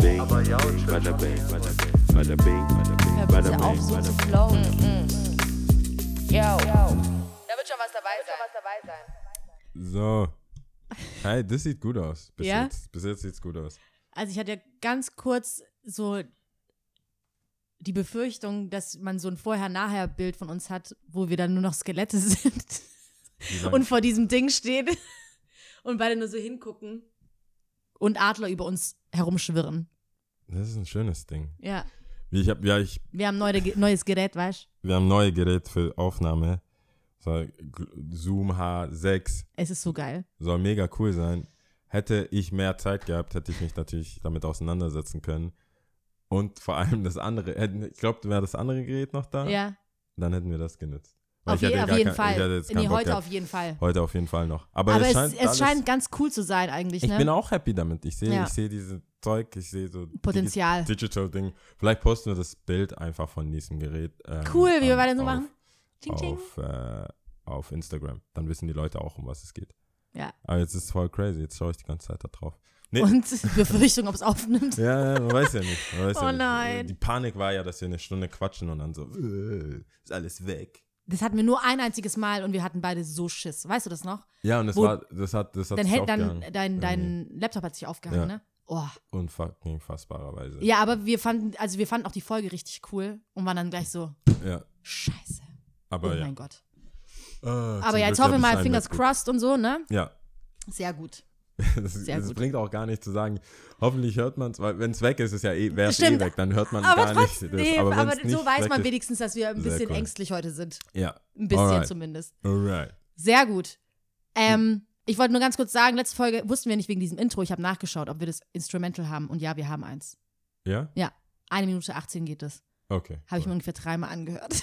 bing, bada bing, bada bing, bada bing, bada bing, bing. flowen. Yo. Da wird schon was dabei sein. So. Hey, das sieht gut aus. Bis Ja? jetzt. Bis jetzt sieht's gut aus. Also ich hatte ganz kurz so die Befürchtung, dass man so ein Vorher-Nachher-Bild von uns hat, wo wir dann nur noch Skelette sind und vor diesem Ding stehen und beide nur so hingucken und Adler über uns herumschwirren. Das ist ein schönes Ding. Ja, Ich hab, ja, ich, wir haben neue, neues Gerät, weißt du? wir haben neue Gerät für Aufnahme. So, Zoom H6 Es ist so geil. soll mega cool sein. Hätte ich mehr Zeit gehabt, hätte ich mich natürlich damit auseinandersetzen können. Und vor allem das andere, ich glaube, wäre das andere Gerät noch da, Ja, dann hätten wir das genutzt. Auf, ich je, auf jeden kein- Ich Fall. Nee, heute gehabt. auf jeden Fall. Heute auf jeden Fall noch. Aber, Aber es scheint, es scheint ganz cool zu sein eigentlich, Ich ne? bin auch happy damit. Ich sehe Ja. ich sehe dieses Zeug, ich sehe so Potenzial. Digi Digital Ding. Vielleicht posten wir das Bild einfach von diesem Gerät. ähm, Cool, wie wir auf- beide so machen. Ching, ching. Auf, äh, auf Instagram. Dann wissen die Leute auch, um was es geht. Ja. Aber jetzt ist es voll crazy. Jetzt schaue ich die ganze Zeit da drauf. Nee. Und Befürchtung, ob es aufnimmt. Ja, ja, man weiß ja nicht. Weiß Oh ja nicht. nein. Die Panik war ja, dass wir eine Stunde quatschen und dann so, äh, ist alles weg. Das hatten wir nur ein einziges Mal und wir hatten beide so Schiss. Weißt du das noch? Ja, und das Wo- war, das hat, das hat Dein, sich dein, dein, dein Laptop hat sich aufgehangen, Ja. ne? Oh. Unfucking fassbarerweise. Ja, aber wir fanden, also wir fanden auch die Folge richtig cool und waren dann gleich so, ja. scheiße. Aber oh ja. mein Gott. Äh, Aber ja, jetzt hoffen wir mal, Fingers crossed und so, ne? Ja, Sehr gut. das, das bringt auch gar nicht zu sagen, hoffentlich hört man es, weil wenn es weg ist, ist ja eh, wäre es eh weg, dann hört man Aber gar trotzdem, nicht. nee, aber aber, nicht so weiß man ist, wenigstens, dass wir ein bisschen cool. ängstlich heute sind. Ja, Ein bisschen Alright. zumindest. alright. Sehr gut. Ähm, ich wollte nur ganz kurz sagen, letzte Folge wussten wir nicht wegen diesem Intro. Ich habe nachgeschaut, ob wir das Instrumental haben. Und ja, wir haben eins. Ja? Eine Minute 18 geht das. Okay. Habe ich mir cool. ungefähr dreimal angehört.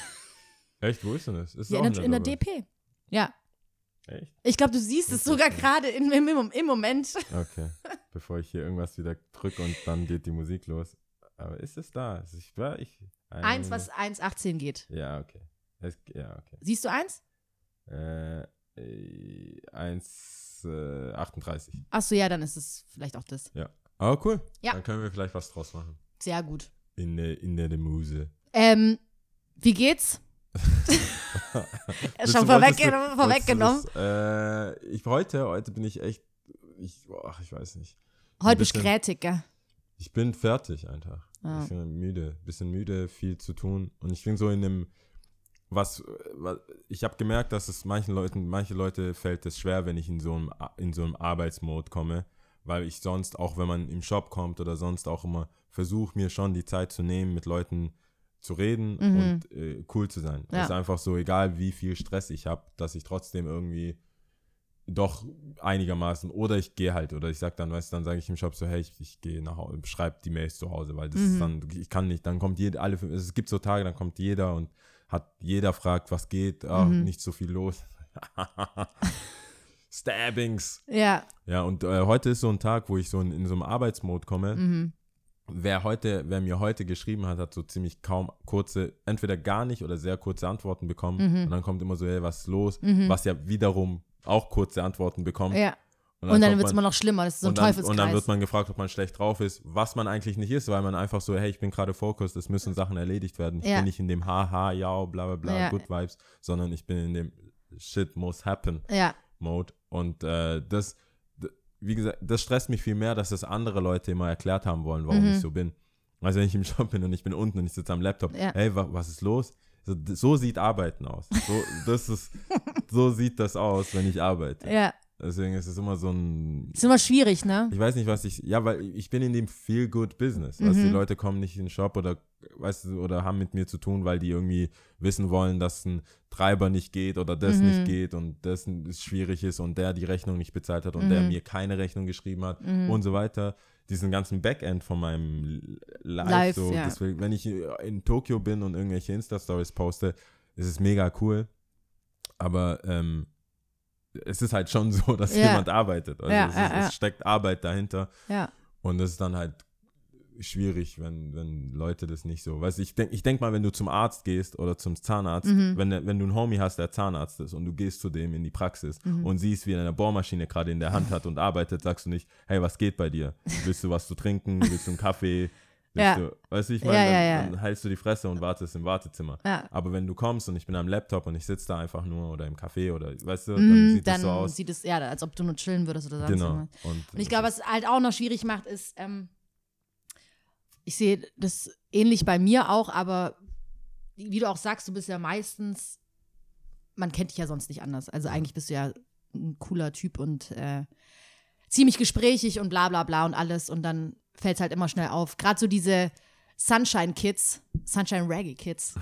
Echt, wo ist denn das? Ist Ja, in, der, in der? DP. Ja. Echt? Ich glaube, du siehst es sogar gerade im, im, im Moment. Okay. Bevor ich hier irgendwas wieder drücke und dann geht die Musik los. Aber ist es da? Ist Ich, ja, ich, Eins, was 1,18 geht. Ja, okay. Es, ja, okay. Siehst du eins? Äh, äh, 1, äh, 38. Achso, ja, dann ist es vielleicht auch das. Aber cool. Ja. Dann können wir vielleicht was draus machen. Sehr gut. In der, in der Muse. Ähm, wie geht's? Schon du- vorweggenommen. das, Äh, ich, heute, heute bin ich echt, ich, boah, ich weiß nicht. Heute bist du grätig, gell? Ich bin fertig einfach. Ah. Ich bin müde, bisschen müde, viel zu tun. Und ich bin so in dem, was, was ich habe gemerkt, dass es manchen Leuten, manche Leute fällt es schwer, wenn ich in so einem, in so einem Arbeitsmode komme, weil ich sonst, auch wenn man im Shop kommt oder sonst auch immer, versuche mir schon die Zeit zu nehmen, mit Leuten zu reden Mhm. und äh, cool zu sein. Ja. Es ist einfach so, egal wie viel Stress ich habe, dass ich trotzdem irgendwie doch einigermaßen oder ich gehe halt oder ich sag dann, weißt du, dann sage ich im Shop so, hey, ich, ich gehe nach Hause, schreib die Mails zu Hause, weil das Mhm. ist dann, ich kann nicht, dann kommt jeder, alle, es gibt so Tage, dann kommt jeder und hat, jeder fragt, was geht, ah, Mhm. nicht so viel los. Stabbings. Ja. Ja, und äh, heute ist so ein Tag, wo ich so in, in so einem Arbeitsmode komme. Mhm. Wer heute, wer mir heute geschrieben hat, hat so ziemlich kaum kurze, entweder gar nicht oder sehr kurze Antworten bekommen. Mhm. Und dann kommt immer so, hey, was ist los? Mhm. Was ja wiederum auch kurze Antworten bekommt. Ja. Und dann kommt wird es immer noch schlimmer. Das ist so ein und dann, Teufelskreis. und dann wird man gefragt, ob man schlecht drauf ist, was man eigentlich nicht ist, weil man einfach so, hey, ich bin gerade fokussiert, es müssen Sachen erledigt werden. Ich Ja. bin nicht in dem Haha, ja, bla bla bla, Ja. Good Vibes, sondern ich bin in dem Shit must happen ja. Mode. Und äh, das, wie gesagt, das stresst mich viel mehr, dass das andere Leute immer erklärt haben wollen, warum Mhm. ich so bin. Also wenn ich im Shop bin und ich bin unten und ich sitze am Laptop, Ja. hey, wa was ist los? So, so sieht Arbeiten aus. So, das ist, so sieht das aus, wenn ich arbeite. Ja. Deswegen ist es immer so ein Ist immer schwierig, ne? ich weiß nicht, was ich. Ja, weil ich bin in dem Feel-Good-Business. Weißt du, die Mhm. Leute kommen nicht in den Shop oder weißt du, oder haben mit mir zu tun, weil die irgendwie wissen wollen, dass ein Treiber nicht geht oder das Mhm. nicht geht und das schwierig ist und der die Rechnung nicht bezahlt hat und der Mhm. mir keine Rechnung geschrieben hat Mhm. und so weiter. Diesen ganzen Backend von meinem Live, Live, so, ja. deswegen, wenn ich in Tokio bin und irgendwelche Insta-Stories poste, ist es mega cool. Aber ähm, es ist halt schon so, dass Ja. jemand arbeitet. Also Ja, es, ist, ja. es steckt Arbeit dahinter. Und das ist dann halt schwierig, wenn, wenn Leute das nicht so. Weißt du, ich denke ich denk mal, wenn du zum Arzt gehst oder zum Zahnarzt, Mhm. wenn, wenn du einen Homie hast, der Zahnarzt ist und du gehst zu dem in die Praxis Mhm. und siehst, wie er eine Bohrmaschine gerade in der Hand hat und arbeitet, sagst du nicht, hey, was geht bei dir? Willst du was zu trinken? Willst du einen Kaffee? Ja. du, weißt du, ich meine, Ja, dann, ja, ja. dann hältst du die Fresse und wartest im Wartezimmer. Ja. Aber wenn du kommst und ich bin am Laptop und ich sitze da einfach nur oder im Café oder, weißt du, Mhm, dann sieht dann das so aus. sieht es eher, als ob du nur chillen würdest oder sonst Genau. Und, Und ich glaube, was halt auch noch schwierig macht, ist, ähm, ich sehe das ähnlich bei mir auch, aber wie du auch sagst, du bist ja meistens, man kennt dich ja sonst nicht anders. Also eigentlich bist du ja ein cooler Typ und äh, ziemlich gesprächig und bla bla bla und alles und dann fällt es halt immer schnell auf. Gerade so diese Sunshine Kids, Sunshine Reggae Kids,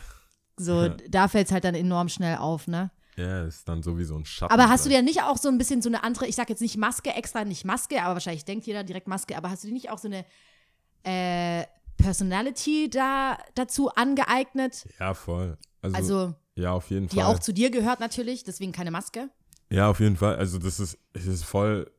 so da fällt es halt dann enorm schnell auf, ne? ja, ist dann sowieso ein Schatten. Aber hast du dir nicht auch so ein bisschen so eine andere, ich sag jetzt nicht Maske, extra nicht Maske, aber wahrscheinlich denkt jeder direkt Maske, aber hast du dir nicht auch so eine äh, Personality da dazu angeeignet? Ja, voll. Also, Also, ja, auf jeden die Fall. auch zu dir gehört natürlich, deswegen keine Maske. Ja, auf jeden Fall. Also das ist, es ist voll.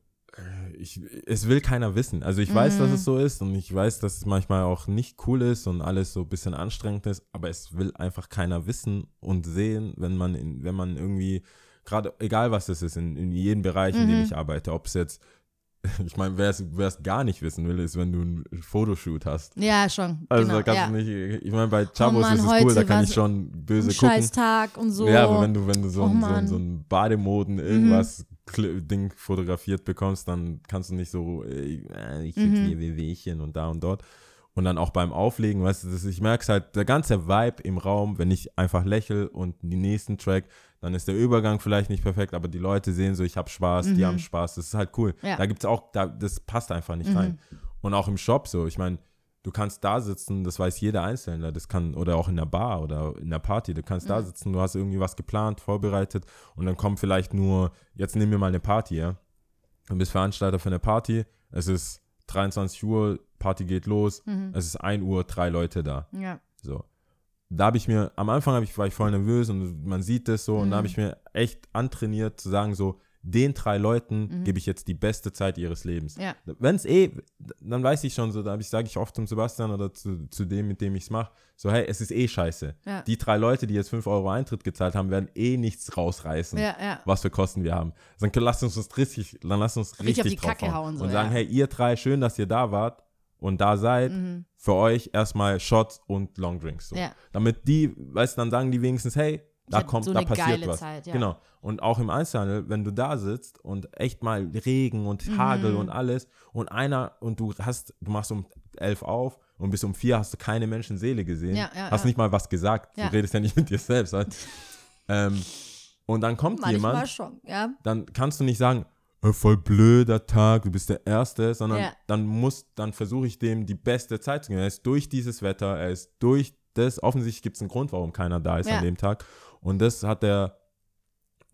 Ich, es will keiner wissen. Also ich weiß, Mhm. dass es so ist und ich weiß, dass es manchmal auch nicht cool ist und alles so ein bisschen anstrengend ist, aber es will einfach keiner wissen und sehen, wenn man in, wenn man irgendwie, gerade egal was es ist, in, in jedem Bereich, in Mhm. dem ich arbeite, ob es jetzt, ich meine, wer es gar nicht wissen will, ist, wenn du einen Fotoshoot hast. Ja, schon. Also genau, da kannst ja. du nicht, ich meine, bei Chavos Mann, ist es cool, da kann ich schon böse Ein gucken. Scheißtag und so. Ja, aber wenn du, wenn du so, Oh ein, so, ein. Mhm. so ein Bademoden irgendwas Kl- Ding fotografiert bekommst, dann kannst du nicht so, äh, ich krieg Mhm. hier Wehwehchen und da und dort. Und dann auch beim Auflegen, weißt du, das, ich merke es halt, der ganze Vibe im Raum, wenn ich einfach lächle und den nächsten Track, dann ist der Übergang vielleicht nicht perfekt, aber die Leute sehen so, ich habe Spaß, die haben Spaß, das ist halt cool. Mhm. Ja. Da gibt es auch, da, das passt einfach nicht Mhm. rein. Und auch im Shop so, ich meine, du kannst da sitzen, das weiß jeder Einzelne, das kann, oder auch in der Bar oder in der Party, du kannst Mhm. da sitzen, du hast irgendwie was geplant, vorbereitet und dann kommt vielleicht nur, jetzt nehmen wir mal eine Party, ja. Du bist Veranstalter für eine Party, es ist 23 Uhr, Party geht los, Mhm. es ist 1 Uhr, drei Leute da. Ja. So. Da habe ich mir, am Anfang ich, war ich voll nervös und man sieht das so und da habe ich mir echt antrainiert zu sagen, so, den drei Leuten gebe ich jetzt die beste Zeit ihres Lebens. Ja. Wenn es eh, dann weiß ich schon so, da sage ich oft zum Sebastian oder zu, zu dem, mit dem ich es mache, so, hey, es ist eh scheiße. Ja. Die drei Leute, die jetzt 5 Euro Eintritt gezahlt haben, werden eh nichts rausreißen, Ja, was für Kosten wir haben. Dann lass uns das richtig, dann lass uns Richtig richtig, auf die drauf Kacke hauen, so, und sagen, hey, ihr drei, schön, dass ihr da wart und da seid. Mhm. Für euch erstmal Shots und Longdrinks. So. Ja. Damit die, weißt du, dann sagen die wenigstens, hey, da kommt, so da passiert was. Zeit, ja. Genau. Und auch im Einzelhandel, wenn du da sitzt und echt mal Regen und Mhm. Hagel und alles und einer und du hast, du machst um elf auf und bis um vier hast du keine Menschenseele gesehen, Ja, ja, hast nicht mal was gesagt, du redest ja nicht mit dir selbst. Halt. ähm, und dann kommt Manchmal jemand, schon, dann kannst du nicht sagen, "Äh, voll blöder Tag, du bist der Erste, sondern dann muss, dann versuche ich dem die beste Zeit zu geben. Er ist durch dieses Wetter, er ist durch das, offensichtlich gibt es einen Grund, warum keiner da ist an dem Tag. Und das hat er,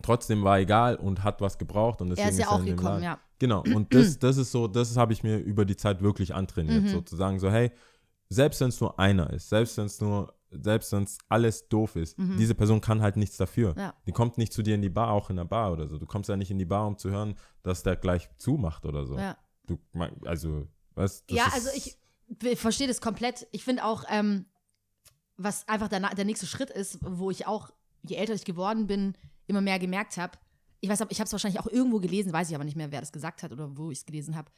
trotzdem war egal und hat was gebraucht und deswegen Er ist ja auch in dem gekommen, Laden. ja. Genau, und das, das ist so, das habe ich mir über die Zeit wirklich antrainiert, Mhm. sozusagen so, hey, selbst wenn es nur einer ist, selbst wenn es nur, selbst wenn es alles doof ist, diese Person kann halt nichts dafür. Mhm. Ja. Die kommt nicht zu dir in die Bar, auch in der Bar oder so. Du kommst ja nicht in die Bar, um zu hören, dass der gleich zumacht oder so. ja. Du, also, das Ja, ist- also ich be- verstehe das komplett. Ich finde auch, ähm, was einfach der, der nächste Schritt ist, wo ich auch, je älter ich geworden bin, immer mehr gemerkt habe, ich weiß, ich habe es wahrscheinlich auch irgendwo gelesen, weiß ich aber nicht mehr, wer das gesagt hat oder wo ich es gelesen habe,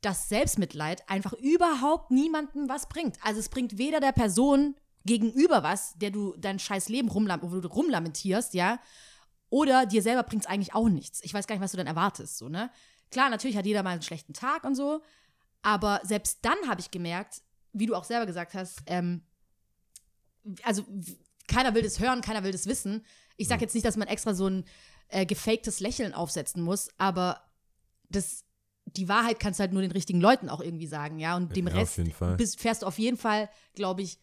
dass Selbstmitleid einfach überhaupt niemandem was bringt. Also es bringt weder der Person gegenüber was, der du dein scheiß Leben rumlam rumlamentierst, ja, oder dir selber bringt es eigentlich auch nichts. Ich weiß gar nicht, was du dann erwartest, so, ne? Klar, natürlich hat jeder mal einen schlechten Tag und so, aber selbst dann habe ich gemerkt, wie du auch selber gesagt hast, ähm, also keiner will das hören, keiner will das wissen. Ich sage jetzt nicht, dass man extra so ein äh, gefaktes Lächeln aufsetzen muss, aber das, die Wahrheit kannst du halt nur den richtigen Leuten auch irgendwie sagen, ja. Und dem Ja, Rest bist, fährst du auf jeden Fall, glaube ich,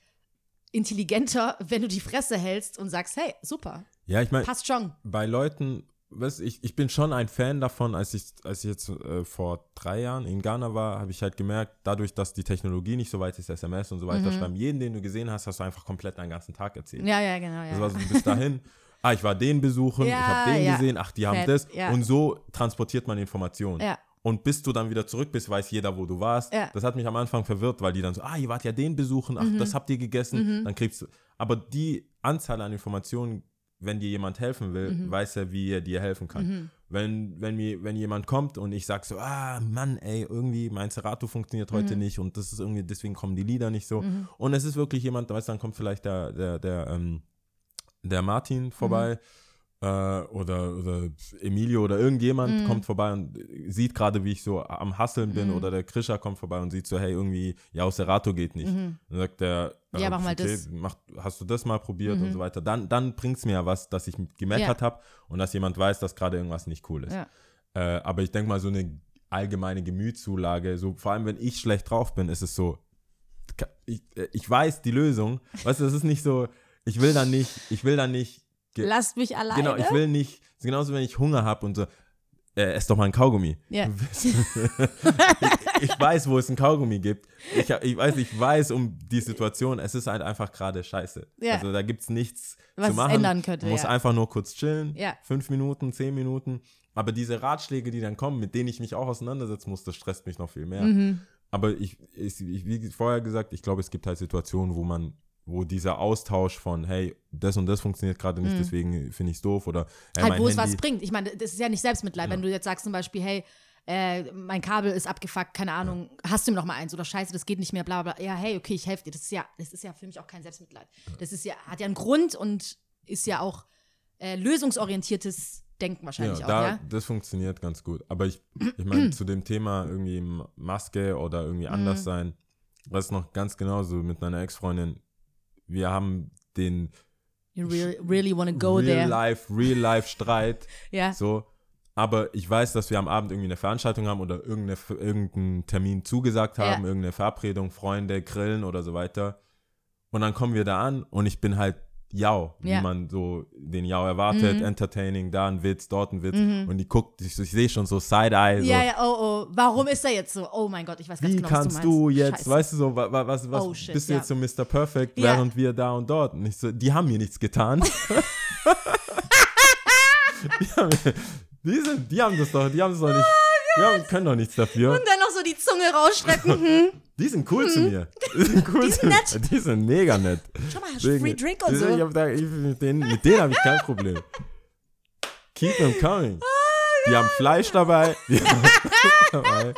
intelligenter, wenn du die Fresse hältst und sagst, hey, super, ja, ich meine, passt schon. bei Leuten, weißt, ich, ich bin schon ein Fan davon, als ich, als ich jetzt äh, vor drei Jahren in Ghana war, habe ich halt gemerkt, dadurch, dass die Technologie nicht so weit ist, SMS und so weiter, schreiben, jeden, den du gesehen hast, hast du einfach komplett deinen ganzen Tag erzählt. Ja, ja, genau, ja. Das war so, du bist dahin, ah, ich war den besuchen, ich Ja, habe den ja. gesehen, ach, die haben Fett, das. Und so transportiert man Informationen. Ja. Und bis du dann wieder zurück bist, weiß jeder, wo du warst. Ja. Das hat mich am Anfang verwirrt, weil die dann so, ah, ihr wart ja den besuchen, ach, Mhm. das habt ihr gegessen, dann kriegst du. Aber die Anzahl an Informationen, wenn dir jemand helfen will, Mhm. weiß er, wie er dir helfen kann. Wenn, wenn, mir, wenn jemand kommt und ich sag so, ah, Mann, ey, irgendwie mein Serato funktioniert heute Mhm. nicht und das ist irgendwie, deswegen kommen die Lieder nicht so. Und es ist wirklich jemand, weißt du, dann kommt vielleicht der, der, der, ähm, der Martin vorbei äh, oder, oder Emilio oder irgendjemand kommt vorbei und sieht gerade, wie ich so am Hasseln bin oder der Krischer kommt vorbei und sieht so, hey, irgendwie, ja, aus Serato geht nicht. Dann sagt der, Ja, mach mal das. Mach, hast du das mal probiert und so weiter. Dann, dann bringt es mir ja was, dass ich gemeckert habe und dass jemand weiß, dass gerade irgendwas nicht cool ist. Ja. Äh, aber ich denke mal, so eine allgemeine Gemütszulage, so vor allem wenn ich schlecht drauf bin, ist es so, ich, äh, ich weiß die Lösung. Weißt du, das ist nicht so, ich will dann nicht, ich will dann nicht, Lasst mich alleine. genau, ich will nicht, genauso wenn ich Hunger habe und so, äh, ess doch mal ein Kaugummi. Ja. ich, ich weiß, wo es ein Kaugummi gibt. Ich, ich weiß, ich weiß um die Situation. Es ist halt einfach gerade scheiße. Ja. Also da gibt es nichts Was zu machen. ändern könnte, Du musst ja. einfach nur kurz chillen. Ja. Fünf Minuten, zehn Minuten. Aber diese Ratschläge, die dann kommen, mit denen ich mich auch auseinandersetzen muss, das stresst mich noch viel mehr. Mhm. Aber ich, ich, ich, wie vorher gesagt, ich glaube, es gibt halt Situationen, wo man, wo dieser Austausch von, hey, das und das funktioniert gerade nicht, deswegen finde ich es doof oder hey, Mhm. halt, wo es was bringt. Ich meine, das ist ja nicht Selbstmitleid, wenn du jetzt sagst zum Beispiel, hey, äh, mein Kabel ist abgefuckt, keine Ahnung, hast du mir noch mal eins oder scheiße, das geht nicht mehr, bla bla. bla. Ja, hey, okay, ich helfe dir. Das ist ja, das ist ja für mich auch kein Selbstmitleid. Das ist ja, hat ja einen Grund und ist ja auch äh, lösungsorientiertes Denken wahrscheinlich ja, auch, da, ja. das funktioniert ganz gut. Aber ich, ich meine, zu dem Thema irgendwie Maske oder irgendwie Mhm. anders sein, was noch ganz genauso mit meiner Ex-Freundin, wir haben den You really, really wanna go Real there. Life, Real Life Streit, Ja. so. Aber ich weiß, dass wir am Abend irgendwie eine Veranstaltung haben oder irgendeine, irgendeinen Termin zugesagt haben, Ja. irgendeine Verabredung, Freunde, Grillen oder so weiter. Und dann kommen wir da an und ich bin halt Jau, wie Ja. Mhm. man so den Jau erwartet, entertaining, da ein Witz, dort ein Witz. Und die guckt, ich, ich sehe schon so Side-Eye. So. Ja, ja, oh, oh. Warum ist er jetzt so? Oh mein Gott, ich weiß ganz Wie genau, was kannst du du meinst. jetzt, Scheiße. weißt du so, wa- wa- was, was Oh, shit, bist du ja. jetzt so Mr. Perfect, Ja. während wir da und dort? Und ich so, die haben mir nichts getan. die, haben, die, sind, die haben das doch, die haben das doch nicht, die haben, können doch nichts dafür. Oh Und dann noch so die Zunge rausstrecken. Hm. Die sind cool zu mir. Die sind cool zu nett. mir. Die sind mega nett. Schau mal, hast du Free Drink und so. Ich hab da, ich, mit denen, mit denen habe ich kein Problem. Keep them coming. Die haben Fleisch dabei. Die haben Fleisch dabei.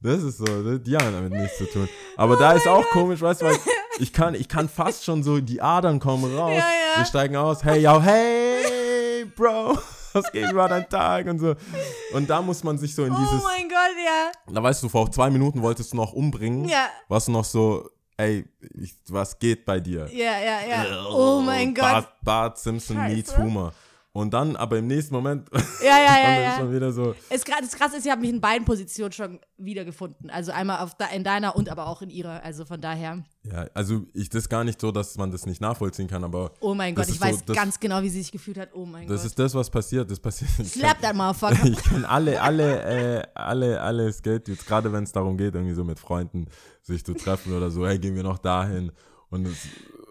Das ist so, die haben damit nichts zu tun. Aber da ist auch komisch, weißt du, weil ich kann, ich kann fast schon so, die Adern kommen raus. Ja, ja. Wir steigen aus, hey, yo, hey, Bro, was geht über dein Tag und so. Und da muss man sich so in Oh dieses, mein Gott, ja. da weißt du, vor zwei Minuten wolltest du noch umbringen. Ja. Warst du noch so, ey, ich, was geht bei dir? Ja, ja, ja. Oh mein Gott. Bart, Bart Simpson Scheiße. meets Humor. Und dann, aber im nächsten Moment, Ja, ja, ja, ist ja. schon wieder so, Es, das Krasse ist, ich habe mich in beiden Positionen schon wiedergefunden. Also einmal auf in deiner und aber auch in ihrer. Also von daher, ja, also ich das gar nicht so, dass man das nicht nachvollziehen kann, aber oh mein Das Gott, ich so, weiß das- ganz genau, wie sie sich gefühlt hat. Oh mein das Gott. ist das, was passiert. Das passiert. Slap that motherfucker. Ich kenne alle, alle, äh, alle, alle Skate-Dudes, gerade wenn es darum geht, irgendwie so mit Freunden sich zu treffen oder so, hey, gehen wir noch dahin und es,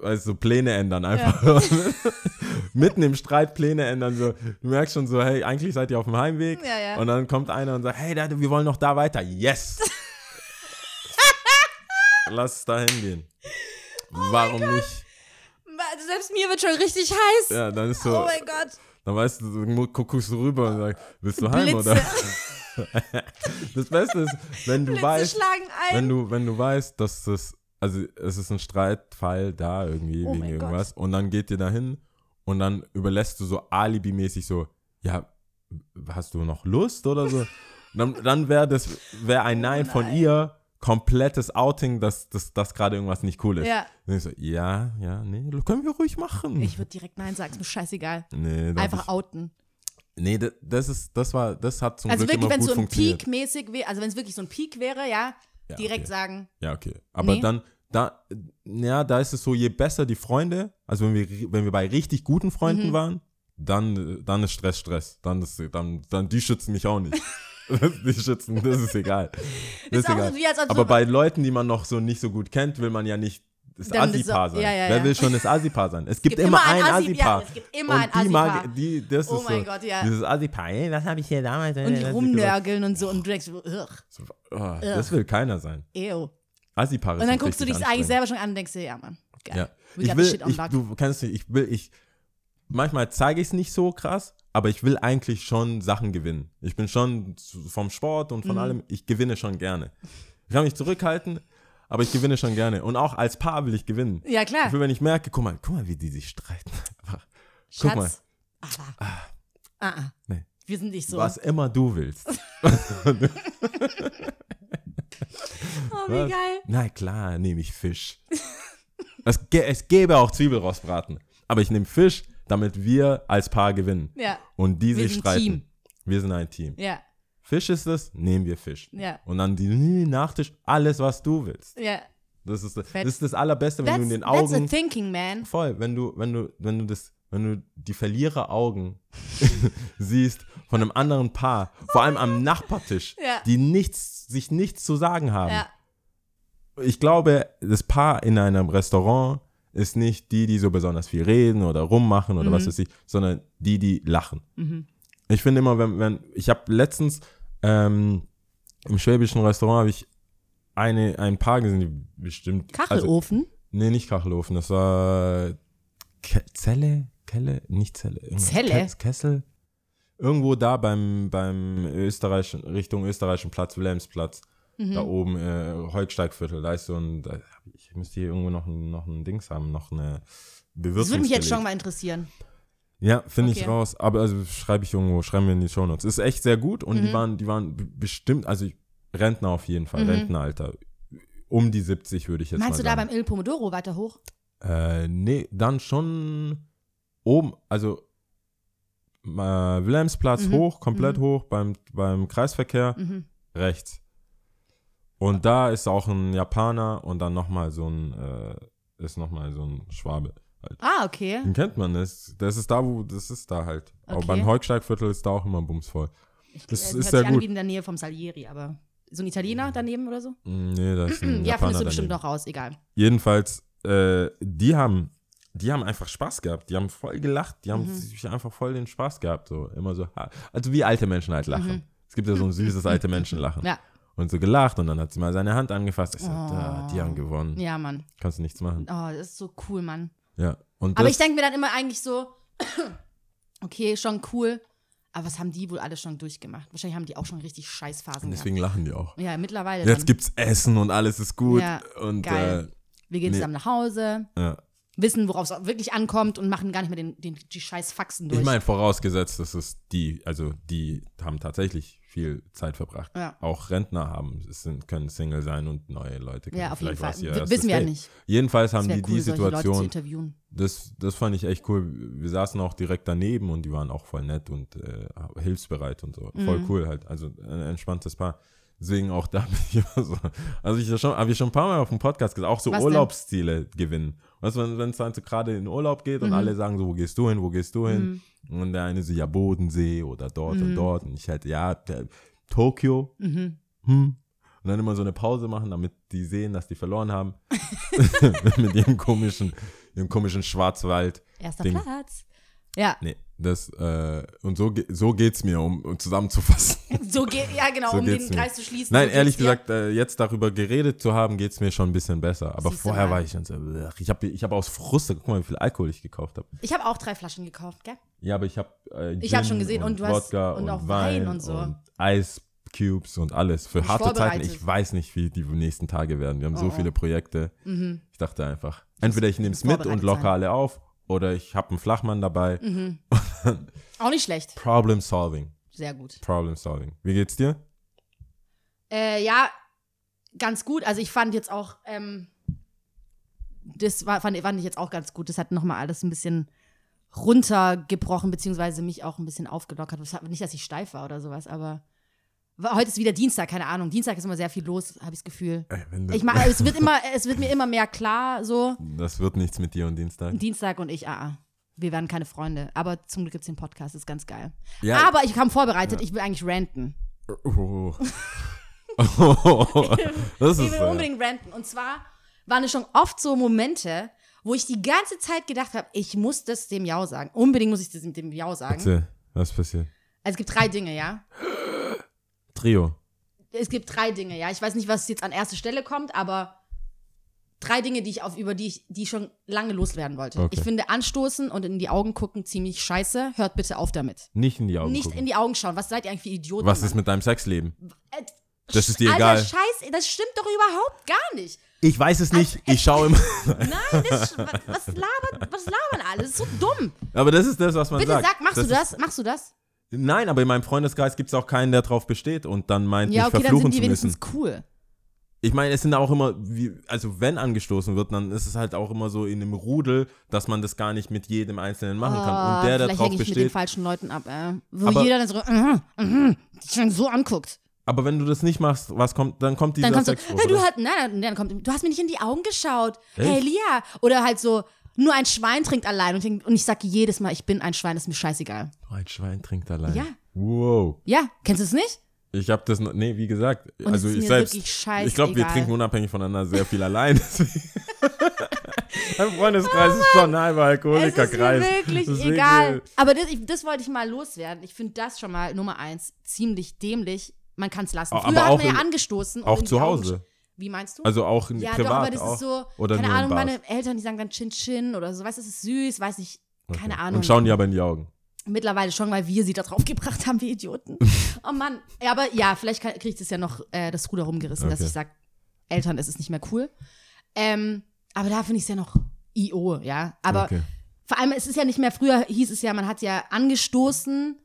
weißt du, so Pläne ändern einfach. Mitten im Streit Pläne ändern, so, du merkst schon so, hey, eigentlich seid ihr auf dem Heimweg Ja, ja. und dann kommt einer und sagt, hey, da, wir wollen noch da weiter. Yes! Lass es da hingehen. Oh Warum nicht? Selbst mir wird schon richtig heiß. Ja, dann ist so, Oh mein Gott. dann weißt du, du guck- guckst du rüber und sagst, willst du heim Blitze. oder? Das Beste ist, wenn du Blitze weißt, wenn du, wenn du weißt, dass das, also es ist ein Streitfall da irgendwie Oh wegen irgendwas und dann geht ihr dahin und dann überlässt du so alibimäßig so, ja, hast du noch Lust oder so? dann dann wäre das, wäre ein Nein von ihr komplettes Outing, dass dass, dass gerade irgendwas nicht cool ist. Ja. Und ich so, ja, ja, nee, können wir ruhig machen. Ich würde direkt Nein sagen, ist mir scheißegal. nee, Einfach ich, outen. nee, das, das ist, das war, das hat zum Also Glück wirklich, immer wenn es gut so ein funktioniert. Peak-mäßig wäre, also wenn es wirklich so ein Peak wäre, ja, Ja, direkt okay. sagen, Ja, okay. Aber Nee. dann, da, ja, da ist es so, je besser die Freunde, also wenn wir, wenn wir bei richtig guten Mhm. Freunden waren, dann, dann ist Stress, Stress. Dann ist, dann, dann, die schützen mich auch nicht. die schützen, das ist egal. Das ist, Ist egal. ob Aber so- bei Leuten, die man noch so nicht so gut kennt, will man ja nicht das so- sein? ja, ja, Wer ja. will schon das Assi-Paar sein? Es gibt, gibt immer immer ein ja, es gibt immer und ein die mag, die, das Oh ist mein so, Gott, ja. Dieses Assi-Paar, ey, das habe ich hier damals. Und die rumnörgeln und so und ugh, So, oh, das will keiner sein. ew. Assi-Paare Und dann guckst du dich eigentlich selber schon an und denkst dir, ja, Mann, geil. Ja. Ich will, ich, du kennst nicht, ich will, ich, manchmal zeige ich es nicht so krass, aber ich will eigentlich schon Sachen gewinnen. Ich bin schon vom Sport und Mhm. von allem, ich gewinne schon gerne. Ich kann mich zurückhalten, aber ich gewinne schon gerne. Und auch als Paar will ich gewinnen. Ja, klar. Ich will, wenn ich merke, guck mal, guck mal, wie die sich streiten. Guck mal, Schatz. Ah, ah, ah. nee. Wir sind nicht so. was immer du willst. Oh, wie geil. Na klar, nehme ich Fisch. es, es gäbe auch Zwiebelrostbraten. Aber ich nehme Fisch, damit wir als Paar gewinnen. Ja, Und die Wir sich streiten. Team. Wir sind ein Team. ja, Fisch ist es, nehmen wir Fisch. ja, Und dann die Nachtisch, alles, was du willst. ja. Das ist, das Fett. ist das Allerbeste, wenn That's, du in den that's a Augen. thinking, man. Voll, wenn du, wenn du, wenn du das, wenn du die Verliereraugen siehst von einem anderen Paar, vor allem am Nachbartisch, Ja. die nichts, sich nichts zu sagen haben. Ja, Ich glaube, das Paar in einem Restaurant ist nicht die, die so besonders viel reden oder rummachen oder was weiß ich, sondern die, die lachen. Ich finde immer, wenn, wenn, ich habe letztens ähm, im schwäbischen Restaurant habe ich eine, ein Paar gesehen, die bestimmt. Also, Kachelofen. nee, nicht Kachelofen, das war Zelle, Kelle, nicht Zelle. Zelle? Ke Kessel. Irgendwo da beim, beim Österreichischen, Richtung Österreichischen Platz, Wilhelmsplatz. Da Mhm. oben, äh, Holksteigviertel, da ist so ein, da, ich müsste hier irgendwo noch ein, noch ein Dings haben, noch eine Bewirtungsbeleg. Das würde mich jetzt schon mal interessieren. Ja, finde ich Okay. raus. Aber also schreibe ich irgendwo, schreiben wir in die Shownotes. Ist echt sehr gut und Mhm. die waren, die waren bestimmt, also ich, Rentner auf jeden Fall, Mhm. Rentenalter. Um die 70 würde ich jetzt Meinst mal du da sagen. beim Il Pomodoro weiter hoch? Äh, nee, dann schon oben, also äh, Wilhelmsplatz Mhm. hoch, komplett hoch, beim, beim Kreisverkehr Mhm. rechts. Und da ist auch ein Japaner und dann nochmal so ein, äh, ist nochmal so ein Schwabe. Halt. Ah, okay. Den kennt man, das, das ist da, wo, das ist da halt. Aber Okay. beim Holksteigviertel ist da auch immer bumsvoll. Das Äh, ist sehr an gut. wie in der Nähe vom Salieri, aber so ein Italiener daneben oder so? Mm, Nee, da ist ein ja, Japaner findest du bestimmt daneben. noch raus, egal. Jedenfalls, äh, die haben, die haben einfach Spaß gehabt. Die haben voll gelacht. Die haben Mhm. sich einfach voll den Spaß gehabt. So immer so, also wie alte Menschen halt lachen. Es gibt ja so ein süßes alte Menschenlachen. Mhm. Ja, Und so gelacht und dann hat sie mal seine Hand angefasst. Ich Oh. da, die haben gewonnen. ja, Mann. Kannst du nichts machen. Oh, das ist so cool, Mann. Ja. Und Aber ich denke mir dann immer eigentlich so, okay, schon cool, aber was haben die wohl alle schon durchgemacht? Wahrscheinlich haben die auch schon richtig Scheißphasen deswegen lachen die auch. gehabt. Ja, mittlerweile Jetzt dann. gibt's Essen und alles ist gut. Ja, und geil. Wir gehen nee. zusammen nach Hause, Äh, ja. Wissen, worauf es wirklich ankommt und machen gar nicht mehr den, den, die scheiß Faxen durch. Ich meine, vorausgesetzt, dass es die, also die haben tatsächlich viel Zeit verbracht. Ja. Auch Rentner haben, sind, können Single sein und neue Leute können ja, auf jeden vielleicht Fall. Wissen wir ja nicht. Jedenfalls haben die cool, die Situation, das, das fand ich echt cool. Wir saßen auch direkt daneben und die waren auch voll nett und äh, hilfsbereit und so. Voll Mhm. cool halt. Also ein entspanntes Paar. Deswegen auch da bin ich immer so. Also ich schon, habe ich schon ein paar Mal auf dem Podcast gesagt, auch so Was denn? Urlaubsziele gewinnen. Weißt du, wenn es dann so gerade in Urlaub geht und Mhm. alle sagen so, wo gehst du hin, wo gehst du hin? Und der eine so, ja, Bodensee oder dort Mhm. und dort. Und ich halt, ja, Tokio. Mhm. Hm. Und dann immer so eine Pause machen, damit die sehen, dass die verloren haben. Mit ihrem komischen, ihrem komischen Schwarzwald. Erster Ding. Platz. Ja, Nee, das, äh, und so, so geht's mir, um, um zusammenzufassen. so geht, ja genau, So um den mir. Kreis zu schließen. Nein, so ehrlich gesagt, äh, jetzt darüber geredet zu haben, geht's mir schon ein bisschen besser. Aber Siehst vorher war ich schon so, ich habe ich hab aus Frust, guck mal, wie viel Alkohol ich gekauft habe. Ich habe auch drei Flaschen gekauft, gell? Ja, aber ich habe äh, Ich hab Gin schon gesehen, und du hast- Wodka und auch Wein Wein und so. Und Ice Cubes und alles. Für Dich harte Zeiten, ich weiß nicht, wie die nächsten Tage werden. Wir haben so Oh, oh. viele Projekte. Mhm. Ich dachte einfach, entweder ich nehme es mit und locker alle auf oder ich habe einen Flachmann dabei. Mhm. Auch nicht schlecht. Problem solving. Sehr gut. Problem solving. Wie geht's dir? Äh, ja, ganz gut. Also ich fand jetzt auch, ähm, das war, fand, fand ich jetzt auch ganz gut. Das hat nochmal alles ein bisschen runtergebrochen, beziehungsweise mich auch ein bisschen aufgelockert. Das hat, nicht, dass ich steif war oder sowas, aber heute ist wieder Dienstag, keine Ahnung. Dienstag ist immer sehr viel los, habe ich das Gefühl. Ich meine, es wird immer, es wird mir immer mehr klar, so. das wird nichts mit dir und Dienstag. Dienstag und ich, ah, ah. Wir werden keine Freunde. Aber zum Glück gibt es den Podcast, ist ganz geil. Ja. Aber ich kam vorbereitet, ich will eigentlich ranten. Oh. Oh. das Ich ist will äh, unbedingt ranten. Und zwar waren es schon oft so Momente, wo ich die ganze Zeit gedacht habe, ich muss das dem Jau sagen. Unbedingt muss ich das dem Jau sagen. Erzähl, was passiert? Also es gibt drei Dinge, ja. Trio. Es gibt drei Dinge, ja. Ich weiß nicht, was jetzt an erste Stelle kommt, aber drei Dinge, die ich auf, über die ich, die ich schon lange loswerden wollte. Okay. Ich finde anstoßen und in die Augen gucken ziemlich scheiße. Hört bitte auf damit. Nicht in die Augen Nicht gucken. in die Augen schauen. Was seid ihr eigentlich für Idioten? was Mann? ist mit deinem Sexleben? Äh, Das ist dir Alter, egal. Scheiße, das stimmt doch überhaupt gar nicht. Ich weiß es nicht. Ich schaue immer. Nein, das, was, labern, was labern alle? Das ist so dumm. aber das ist das, was man Bitte sagt. sag, machst du ist- das? Machst du das? Nein, aber in meinem Freundeskreis gibt es auch keinen, der drauf besteht und dann meint, Ja, mich okay, dann verfluchen sind die zu müssen. wenigstens cool. Ich meine, es sind auch immer, wie, also wenn angestoßen wird, dann ist es halt auch immer so in einem Rudel, dass man das gar nicht mit jedem Einzelnen machen kann. Und der, der vielleicht drauf hänge ich mit den falschen Leuten ab, äh, wo Aber- jeder dann so, mhm, mhm, schon so anguckt. Aber wenn du das nicht machst, was kommt, dann kommt dieser Dann du, Sexspruch. hey, du, oder? hast, nein, nein, dann kommt, du hast mir nicht in die Augen geschaut. Echt? Hey, Lia. Oder halt so, nur ein Schwein trinkt allein. Und ich, und ich sage jedes Mal, ich bin ein Schwein, das ist mir scheißegal. Oh, ein Schwein trinkt allein. Ja. Wow. Ja, kennst du es nicht? Ich habe das noch, nee, wie gesagt, Und also ich selbst, ich glaube, wir trinken unabhängig voneinander sehr viel allein. Mein Freundeskreis ist schon ein halber Alkoholikerkreis. ist wirklich Deswegen, egal. äh, Aber das, ich, das wollte ich mal loswerden. Ich finde das schon mal Nummer eins ziemlich dämlich. Man kann es lassen. Aber Früher hat auch man ja in- angestoßen. Auch zu Augen Hause. sch- Wie meinst du? Also auch in ja, privat doch, aber das auch. ist so, Oder keine Ahnung, meine Eltern, die sagen dann Chin Chin oder so. Weißt du, das ist süß, weiß ich, keine Okay. Ahnung. Und schauen die aber in die Augen. Mittlerweile schon, weil wir sie da drauf gebracht haben, wie Idioten. oh Mann. Ja, aber ja, vielleicht ich das ja noch äh, das Ruder rumgerissen, dass Okay. ich sage, Eltern, es ist nicht mehr cool. Ähm, aber da finde ich es ja noch IO, ja. Aber Okay. vor allem, es ist ja nicht mehr, früher hieß es ja, man hat ja angestoßen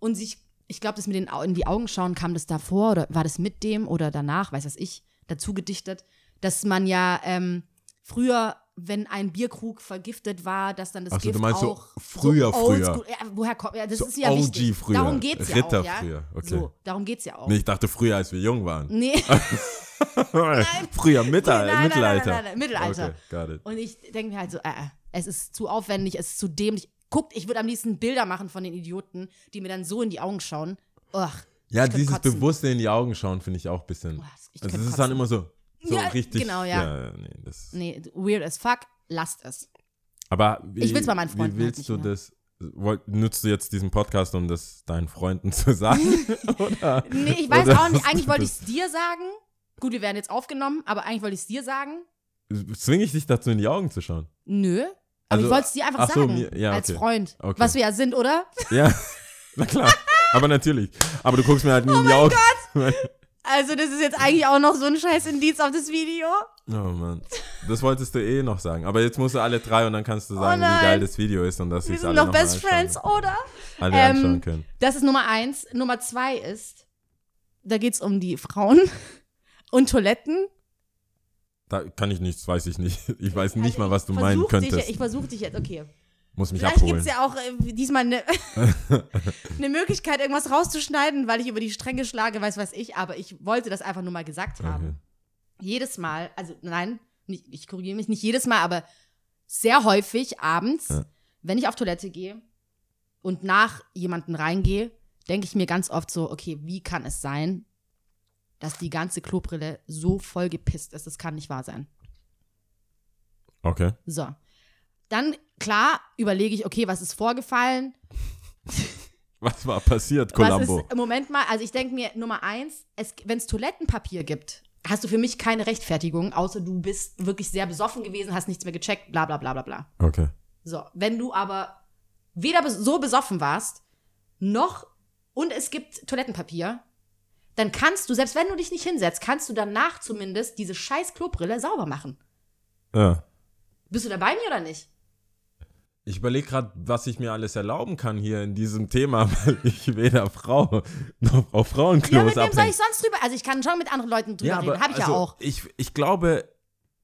und sich, ich glaube, das mit den in die Augen schauen, kam das davor oder war das mit dem oder danach, weiß was ich, dazu gedichtet, dass man ja ähm, früher, wenn ein Bierkrug vergiftet war, dass dann das Ach so, Gift du meinst so auch früher, früher. oldschool- Ja, woher kommt, ja, das So ist ja OG wichtig. früher, Darum geht's ja Ritter auch, ja. früher, okay. So, darum geht's ja auch. Nee, ich dachte früher, als wir jung waren. Nee. früher, Mittel Nein, nein, Mittelalter. nein, nein, nein, Mittelalter. Okay. Und ich denke mir halt so, äh, äh, es ist zu aufwendig, es ist zu dämlich. Guckt, ich würde am liebsten Bilder machen von den Idioten, die mir dann so in die Augen schauen. Ach, Ja, ich dieses. Bewusste in die Augen schauen, finde ich auch ein bisschen. Ich Also es ist dann immer so, so Ja, richtig. genau, ja. ja nee, Nee, weird as fuck, lasst es. Aber wie, Ich will's bei meinen Freunden Wie halt willst nicht du mehr. das? Nutzt du jetzt diesen Podcast, um das deinen Freunden zu sagen? Oder? Nee, ich weiß auch nicht. Eigentlich wollte ich es dir sagen. Gut, wir werden jetzt aufgenommen, aber eigentlich wollte ich es dir sagen. Zwinge ich dich dazu, in die Augen zu schauen? Nö. Aber Also, ich wollte es dir einfach ach so, sagen. mir- ja, als okay. Freund. Okay. Was wir ja sind, oder? Ja, na klar. Aber natürlich. Aber du guckst mir halt nie Oh in die Augen. Also, das ist jetzt eigentlich auch noch so ein scheiß Indiz auf das Video. Oh Mann. Das wolltest du eh noch sagen. Aber jetzt musst du alle drei und dann kannst du sagen, wie Oh nein. geil das Video ist und dass sie Wir es sind alle noch noch Best Friends, oder? Alle Ähm, anschauen können. Das ist Nummer eins. Nummer zwei ist, da geht es um die Frauen und Toiletten. Da kann ich nichts, weiß ich nicht. Ich weiß nicht Also mal, was du meinen versuch dich, könntest. Ich versuche dich jetzt, okay. Muss mich Vielleicht gibt abholen. es ja auch äh, diesmal eine eine Möglichkeit, irgendwas rauszuschneiden, weil ich über die Stränge schlage, weiß was ich. Aber ich wollte das einfach nur mal gesagt haben. Okay. Jedes Mal, also nein, nicht, ich korrigiere mich nicht jedes Mal, aber sehr häufig abends, Ja. wenn ich auf Toilette gehe und nach jemanden reingehe, denke ich mir ganz oft so, okay, wie kann es sein, dass die ganze Klobrille so voll gepisst ist? Das kann nicht wahr sein. Okay. So. Dann, klar, überlege ich, okay, was ist vorgefallen? Was war passiert, Columbo? ist, Moment mal, also ich denke mir, Nummer eins, wenn es Toilettenpapier gibt, hast du für mich keine Rechtfertigung, außer du bist wirklich sehr besoffen gewesen, hast nichts mehr gecheckt, bla bla bla bla bla. Okay. So, wenn du aber weder so besoffen warst, noch und es gibt Toilettenpapier, dann kannst du, selbst wenn du dich nicht hinsetzt, kannst du danach zumindest diese scheiß Klobrille sauber machen. Ja. Bist du dabei mir oder nicht? Ich überlege gerade, was ich mir alles erlauben kann hier in diesem Thema, weil ich weder Frau noch auf Ja, Frauenklos mit wem soll abhänge. ich sonst drüber? Also ich kann schon mit anderen Leuten drüber Ja, reden, habe ich also, ja auch. Ich, ich glaube,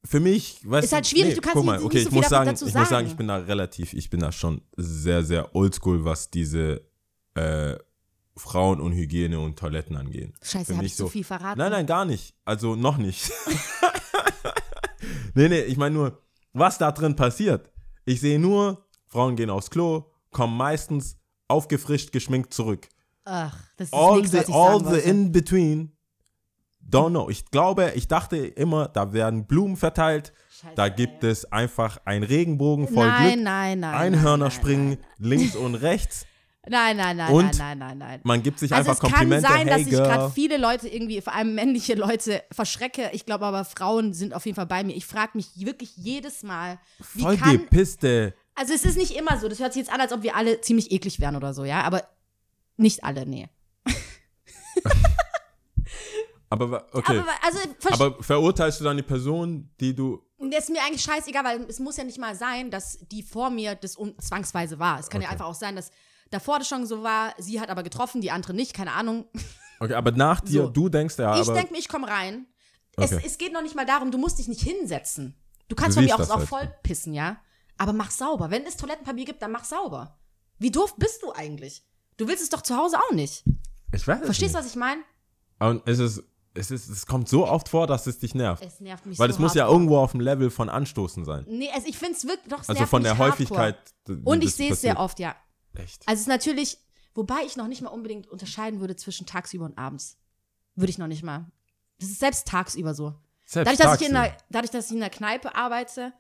für mich, weißt Ist halt schwierig, du kannst guck nicht- mal, nicht okay, so ich muss sagen, dazu ich muss sagen, sagen. ich bin da relativ, ich bin da schon sehr, sehr oldschool, was diese äh, Frauen und Hygiene und Toiletten angehen. Scheiße, habe ich zu viel verraten? Nein, nein, gar nicht. Also noch nicht. nee, nee, ich meine nur, was da drin passiert. Ich sehe nur, Frauen gehen aufs Klo, kommen meistens aufgefrischt, geschminkt zurück. Ach, das ist All nichts, the, was ich all the wollte. in between, don't know. Ich glaube, ich dachte immer, da werden Blumen verteilt. Scheiße, Da ey. gibt es einfach einen Regenbogen voll nein, Glück. nein, nein. Einhörner nein, springen links und rechts. Nein, nein, nein, Und nein, nein, nein, nein. Man gibt sich Also einfach es kann Komplimente. sein, dass hey, ich girl. gerade viele Leute irgendwie, vor allem männliche Leute, verschrecke. Ich glaube aber, Frauen sind auf jeden Fall bei mir. Ich frage mich wirklich jedes Mal, wie Voll kann. gepisste. Also es ist nicht immer so. Das hört sich jetzt an, als ob wir alle ziemlich eklig wären oder so, ja. Aber nicht alle, nee. Aber okay. Aber also Aber verurteilst du dann die Person, die du. das ist mir eigentlich scheißegal, weil es muss ja nicht mal sein, dass die vor mir das zwangsweise war. Es kann ja Okay. einfach auch sein, dass davor das schon so war, sie hat aber getroffen, die andere nicht, keine Ahnung. Okay, aber nach dir, So. du denkst ja, ich denke mir, ich komme rein. Es, Okay. es geht noch nicht mal darum, du musst dich nicht hinsetzen. Du kannst Du von mir auch, auch halt. voll pissen, ja? Aber mach sauber. Wenn es Toilettenpapier gibt, dann mach sauber. Wie doof bist du eigentlich? Du willst es doch zu Hause auch nicht. ich weiß Verstehst du, was ich meine? Und es ist, es ist, es kommt so oft vor, dass es dich nervt. Es nervt mich Weil so es muss ja hardcore. irgendwo auf dem Level von Anstoßen sein. Nee, also ich finde es wirklich doch, es Also nervt von mich der hardcore. Häufigkeit. Und ich sehe es sehr oft, ja. Echt. Also es ist natürlich, wobei ich noch nicht mal unbedingt unterscheiden würde zwischen tagsüber und abends. Würde ich noch nicht mal. Das ist selbst tagsüber so. Selbst Dadurch dass, ich in tagsüber. der, dadurch, dass ich in der Kneipe arbeite,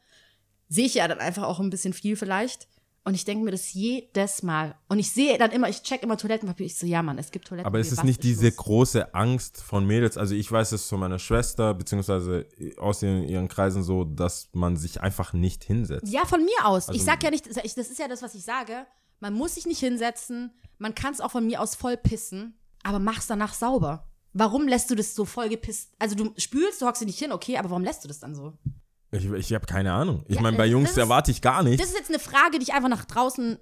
sehe ich ja dann einfach auch ein bisschen viel vielleicht. Und ich denke mir das jedes Mal. Und ich sehe dann immer, ich check immer Toilettenpapier. Ich so, ja, Mann, es gibt Toilettenpapier. Aber es ist was nicht diese los? große Angst von Mädels. Also ich weiß es von meiner Schwester, beziehungsweise aus ihren, ihren Kreisen so, dass man sich einfach nicht hinsetzt. Ja, von mir aus. ich Also- sag ja nicht, ich, das ist ja das, was ich sage. Man muss sich nicht hinsetzen. Man kann es auch von mir aus voll pissen. Aber mach's danach sauber. Warum lässt du das so voll gepisst? Also du spülst, du hockst dich nicht hin, okay, aber warum lässt du das dann so? Ich, ich habe keine Ahnung. Ich Ja, meine, bei Jungs ist- erwarte ich gar nichts, Das ist jetzt eine Frage, die ich einfach nach draußen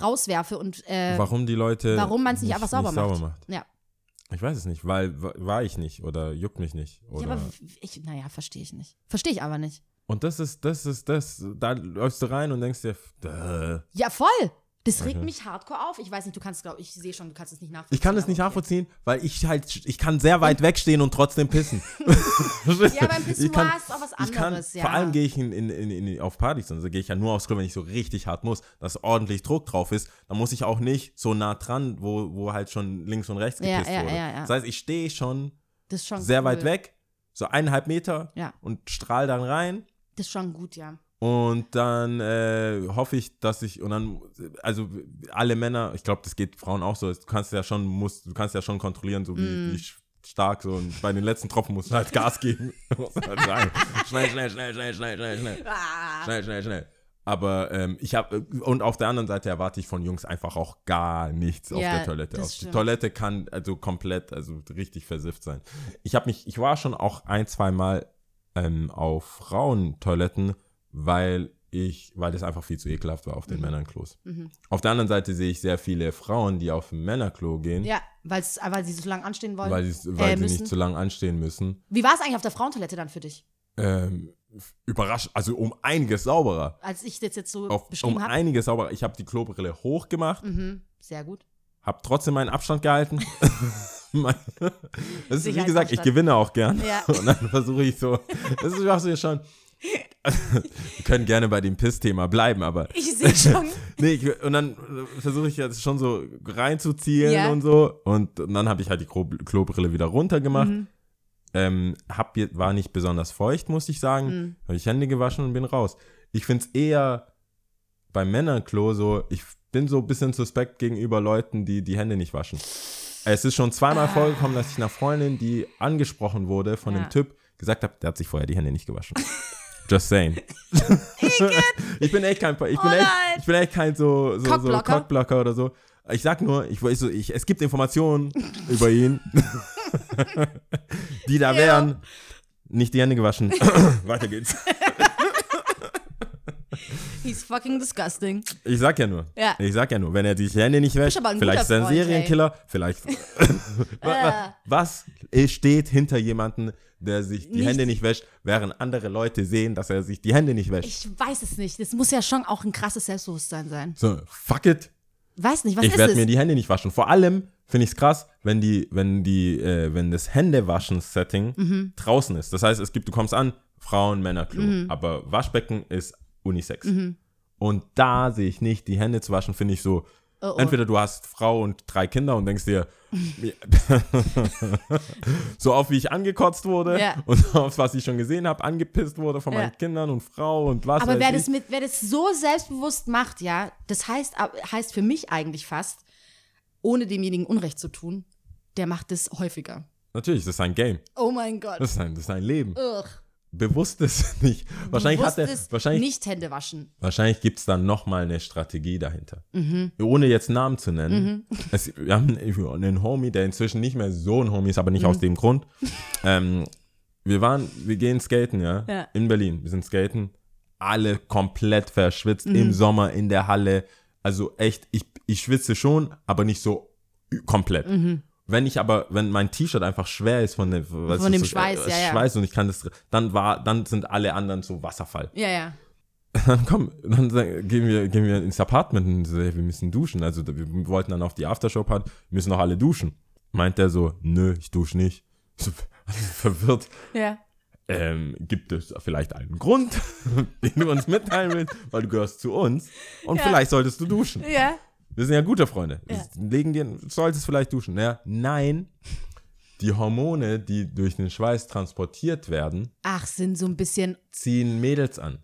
rauswerfe und äh, warum die Leute. warum man es nicht, einfach sauber, macht. Ja. Ich weiß es nicht, weil wa- war ich nicht oder juckt mich nicht. Oder ja, aber ich, naja, verstehe ich nicht. Verstehe ich aber nicht. und das ist, das ist das. Da läufst du rein und denkst dir, duh. Ja, voll. Das regt Okay. mich hardcore auf. Ich weiß nicht, du kannst, glaube ich, sehe schon, du kannst es nicht nachvollziehen. ich kann es nicht aber okay. nachvollziehen, weil ich halt, ich kann sehr weit wegstehen und trotzdem pissen. Ja, beim Ich kann- ist auch was Ich kann, anderes, ja. Vor allem gehe ich in, in, in, in, auf Partys, also gehe ich ja nur aufs Klo, wenn ich so richtig hart muss, dass ordentlich Druck drauf ist. Dann muss ich auch nicht so nah dran, wo, wo halt schon links und rechts gepisst ja, wurde. ja, ja. Das heißt, ich stehe schon schon sehr cool. weit weg, so eineinhalb Meter und strahl dann rein. Das ist schon gut, ja. Und dann äh, hoffe ich, dass ich, und dann, also alle Männer, ich glaube, das geht Frauen auch so, du kannst ja schon, musst, du kannst ja schon kontrollieren, so wie, Mm. wie stark so. Und bei den letzten Tropfen musst du halt Gas geben. Halt schnell, schnell, schnell, schnell, schnell, schnell, schnell. Ah. Schnell, schnell, schnell. Aber ähm, ich habe, und auf der anderen Seite erwarte ich von Jungs einfach auch gar nichts auf Ja, der Toilette. Auf die. Toilette kann also komplett, also richtig versifft sein. Ich habe mich, ich war schon auch ein, zwei Mal ähm, auf Frauentoiletten, weil ich, weil das einfach viel zu ekelhaft war auf Mhm. den Männerklos. Auf der anderen Seite sehe ich sehr viele Frauen, die auf ein Männerklo gehen, Ja, weil sie so lange anstehen wollen. weil, sie, weil äh, sie nicht zu lang anstehen müssen. Wie war es eigentlich auf der Frauentoilette dann für dich? Ähm, überrascht, also um einiges sauberer. Als ich das jetzt so Auf, um beschrieben habe? einiges sauberer. Ich habe die Klobrille hochgemacht, Mhm, sehr gut. habe trotzdem meinen Abstand gehalten. Das ist, wie gesagt, ich gewinne auch gern. Ja. Und dann versuche ich so, das ist auch so schon. Wir können gerne bei dem Piss-Thema bleiben, aber Ich sehe schon. nee, ich, und dann versuche ich jetzt schon so reinzuziehen Ja. und so. Und, und dann habe ich halt die Klo Klobrille wieder runtergemacht. Mhm. Ähm, hab, war nicht besonders feucht, muss ich sagen. Mhm. Habe ich Hände gewaschen und bin raus. Ich finde es eher beim Männerklo so, ich bin so ein bisschen suspekt gegenüber Leuten, die die Hände nicht waschen. Es ist schon zweimal vorgekommen, dass ich einer Freundin, die angesprochen wurde von Ja. dem Typ, gesagt habe, der hat sich vorher die Hände nicht gewaschen. Just saying. ich bin echt kein, ich bin Oh echt, ich bin echt kein so, so, so Cockblocker? Cockblocker oder so. Ich sag nur, ich so, ich, es gibt Informationen über ihn, die da Ja. wären. Nicht die Hände gewaschen. Weiter geht's. He's fucking disgusting. Ich sag ja nur. Ja. Ich sag ja nur, wenn er die Hände nicht wäscht, vielleicht ist er ein Serienkiller, vielleicht. Was steht hinter jemanden, der sich die Nichts. Hände nicht wäscht, während andere Leute sehen, dass er sich die Hände nicht wäscht? Ich weiß es nicht. Das muss ja schon auch ein krasses Selbstbewusstsein sein. so, fuck it. Weiß nicht, was ich ist werde es? mir die Hände nicht waschen. Vor allem finde ich es krass, wenn die, wenn die, äh, wenn das Händewaschen-Setting Mhm. draußen ist. Das heißt, es gibt, du kommst an, Frauen, Männerklo, Mhm. aber Waschbecken ist Unisex. Und da sehe ich nicht, die Hände zu waschen, finde ich so, Oh, oh. Entweder du hast Frau und drei Kinder und denkst dir, so oft wie ich angekotzt wurde Ja. und auf was ich schon gesehen habe, angepisst wurde von Ja. meinen Kindern und Frau und was Aber wer ich. das, mit, wer das so selbstbewusst macht, ja, das heißt, heißt für mich eigentlich fast, ohne demjenigen Unrecht zu tun, der macht das häufiger. Natürlich, das ist ein Game. Oh mein Gott. Das ist ein, das ist ein Leben. Ugh. Bewusstes nicht. Wahrscheinlich hat er, wahrscheinlich, nicht Hände waschen. wahrscheinlich gibt es dann nochmal eine Strategie dahinter. Mhm. Ohne jetzt Namen zu nennen. Es, wir haben einen Homie, der inzwischen nicht mehr so ein Homie ist, aber nicht Mhm. aus dem Grund. Ähm, wir waren, wir gehen skaten, ja, Ja. in Berlin. Wir sind skaten, alle komplett verschwitzt Mhm. im Sommer in der Halle. Also echt, ich, ich schwitze schon, aber nicht so komplett. Wenn ich aber, wenn mein T-Shirt einfach schwer ist von, der, Von ist dem so, Schweiß, äh, ja, ja. Schweiß und ich kann das, dann war, dann sind alle anderen so Wasserfall. Ja, ja. Dann komm, dann gehen wir, gehen wir ins Apartment und so, wir müssen duschen. Also wir wollten dann auf die Aftershow-Party, wir müssen noch alle duschen. Meint der so, nö, ich dusche nicht. So, verwirrt. Ja. Ähm, gibt es vielleicht einen Grund, den du uns mitteilen willst, weil du gehörst zu uns und Ja. vielleicht solltest du duschen. Ja. Wir sind ja gute Freunde. Ja. Legen dir, du solltest vielleicht duschen. Ja, nein, die Hormone, die durch den Schweiß transportiert werden, Ach, sind so ein bisschen, ziehen Mädels an.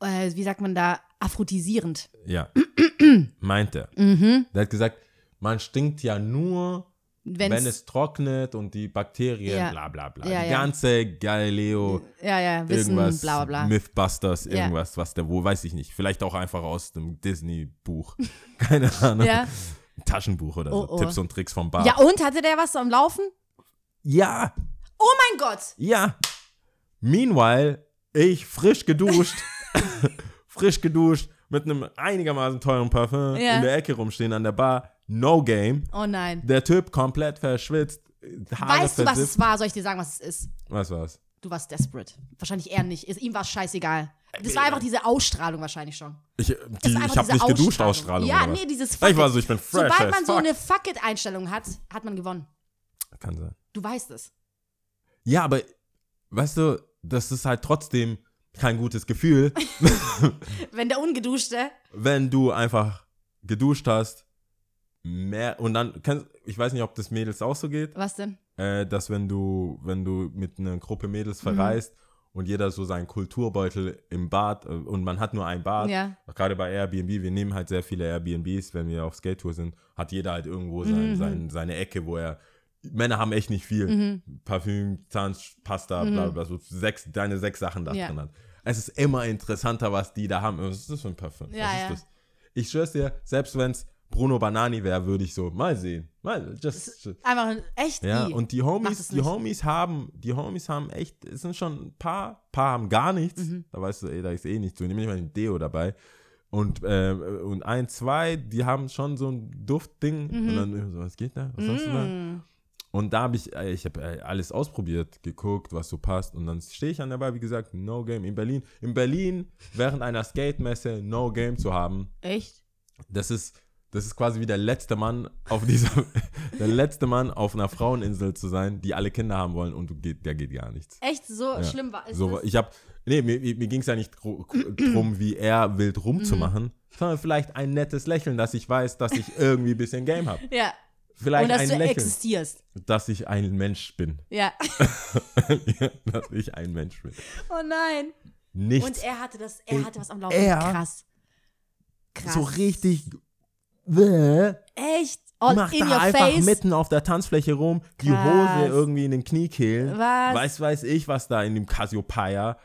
äh, wie sagt man da, aphrodisierend. Ja, meint er. Mhm. Der hat gesagt, man stinkt ja nur, Wenn's, wenn es trocknet und die Bakterien, Ja. bla bla bla. Ja, die ja. ganze Galileo, ja, ja, Wissen, irgendwas, bla bla. Mythbusters, irgendwas, was der wo, weiß ich nicht. Vielleicht auch einfach aus dem Disney-Buch. Keine Ahnung. Ja. Taschenbuch oder so. Oh, oh. Tipps und Tricks vom Bar. ja, und hatte der was am Laufen? ja, Oh mein Gott! ja. Meanwhile, ich frisch geduscht, frisch geduscht, mit einem einigermaßen teuren Parfum in der Ecke rumstehen an der Bar. No game. Oh nein. Der Typ komplett verschwitzt. Haare Weißt du, was versifft. es war? Soll ich dir sagen, was es ist? Was war's? Du warst desperate. Wahrscheinlich eher nicht. Ist- Ihm war es scheißegal. Das war einfach diese Ausstrahlung wahrscheinlich schon. Ich, die, war ich habe nicht geduscht, Ausstrahlung. Ja, nee, dieses Ich Fuck war it. so, ich bin fresh Sobald man so fuck. eine Fuck it-Einstellung hat, hat man gewonnen. Kann sein. Du weißt es. Ja, aber weißt du, das ist halt trotzdem kein gutes Gefühl, Wenn der Ungeduschte. wenn du einfach geduscht hast, mehr und dann kannst, ich weiß nicht, ob das Mädels auch so geht, Was denn? äh, dass wenn du, wenn du mit einer Gruppe Mädels Mhm. verreist und jeder so seinen Kulturbeutel im Bad äh, und man hat nur ein Bad, Ja. gerade bei Airbnb, wir nehmen halt sehr viele Airbnbs, wenn wir auf Skate-Tour sind, hat jeder halt irgendwo sein, Mhm. sein, seine Ecke, wo er, Männer haben echt nicht viel, Mhm. Parfüm, Zahnpasta, bla bla, so sechs, deine sechs Sachen da Ja. drin hat. Es ist immer interessanter, was die da haben. Was ist das für ein Parfüm? Ja, was ist ja. das? Ich schwör's dir, selbst wenn es Bruno Banani wäre, würde ich so, mal sehen. Mal, just. Einfach ein- echt Ja, nie. und die Homies, es die. Homies haben, die Homies haben echt, es sind schon ein paar, paar haben gar nichts. Mhm. Da weißt du, ey, da ist eh nichts. Du nimmst nicht mal ein Deo dabei. Und, äh, und ein, zwei, die haben schon so ein Duftding. Mhm. Und dann so, was geht da? Was hast du da? Mm. Und da habe ich, ich habe alles ausprobiert, geguckt, was so passt. Und dann stehe ich an der Bar, wie gesagt, No Game in Berlin. In Berlin während einer Skate-Messe No Game zu haben, Echt? das ist, das ist quasi wie der letzte Mann auf dieser, der letzte Mann auf einer Fraueninsel zu sein, die alle Kinder haben wollen und geht, der geht gar nichts. Echt? So Ja. schlimm war ist So, ich habe, nee, mir, mir ging es ja nicht drum, wie er wild rumzumachen, sondern vielleicht ein nettes Lächeln, dass ich weiß, dass ich irgendwie ein bisschen Game habe. Ja. Vielleicht Und dass ein du Lächeln, existierst. dass ich ein Mensch bin. Ja. dass ich ein Mensch bin. Oh nein. Nichts Und er hatte das, er hatte was am Laufen. er- Krass. Krass. so richtig bäh, Echt? All macht in da your einfach face. mitten auf der Tanzfläche rum, die Krass. Hose irgendwie in den Kniekehlen. Was? Weiß, weiß ich, was da in dem Cassiopeia,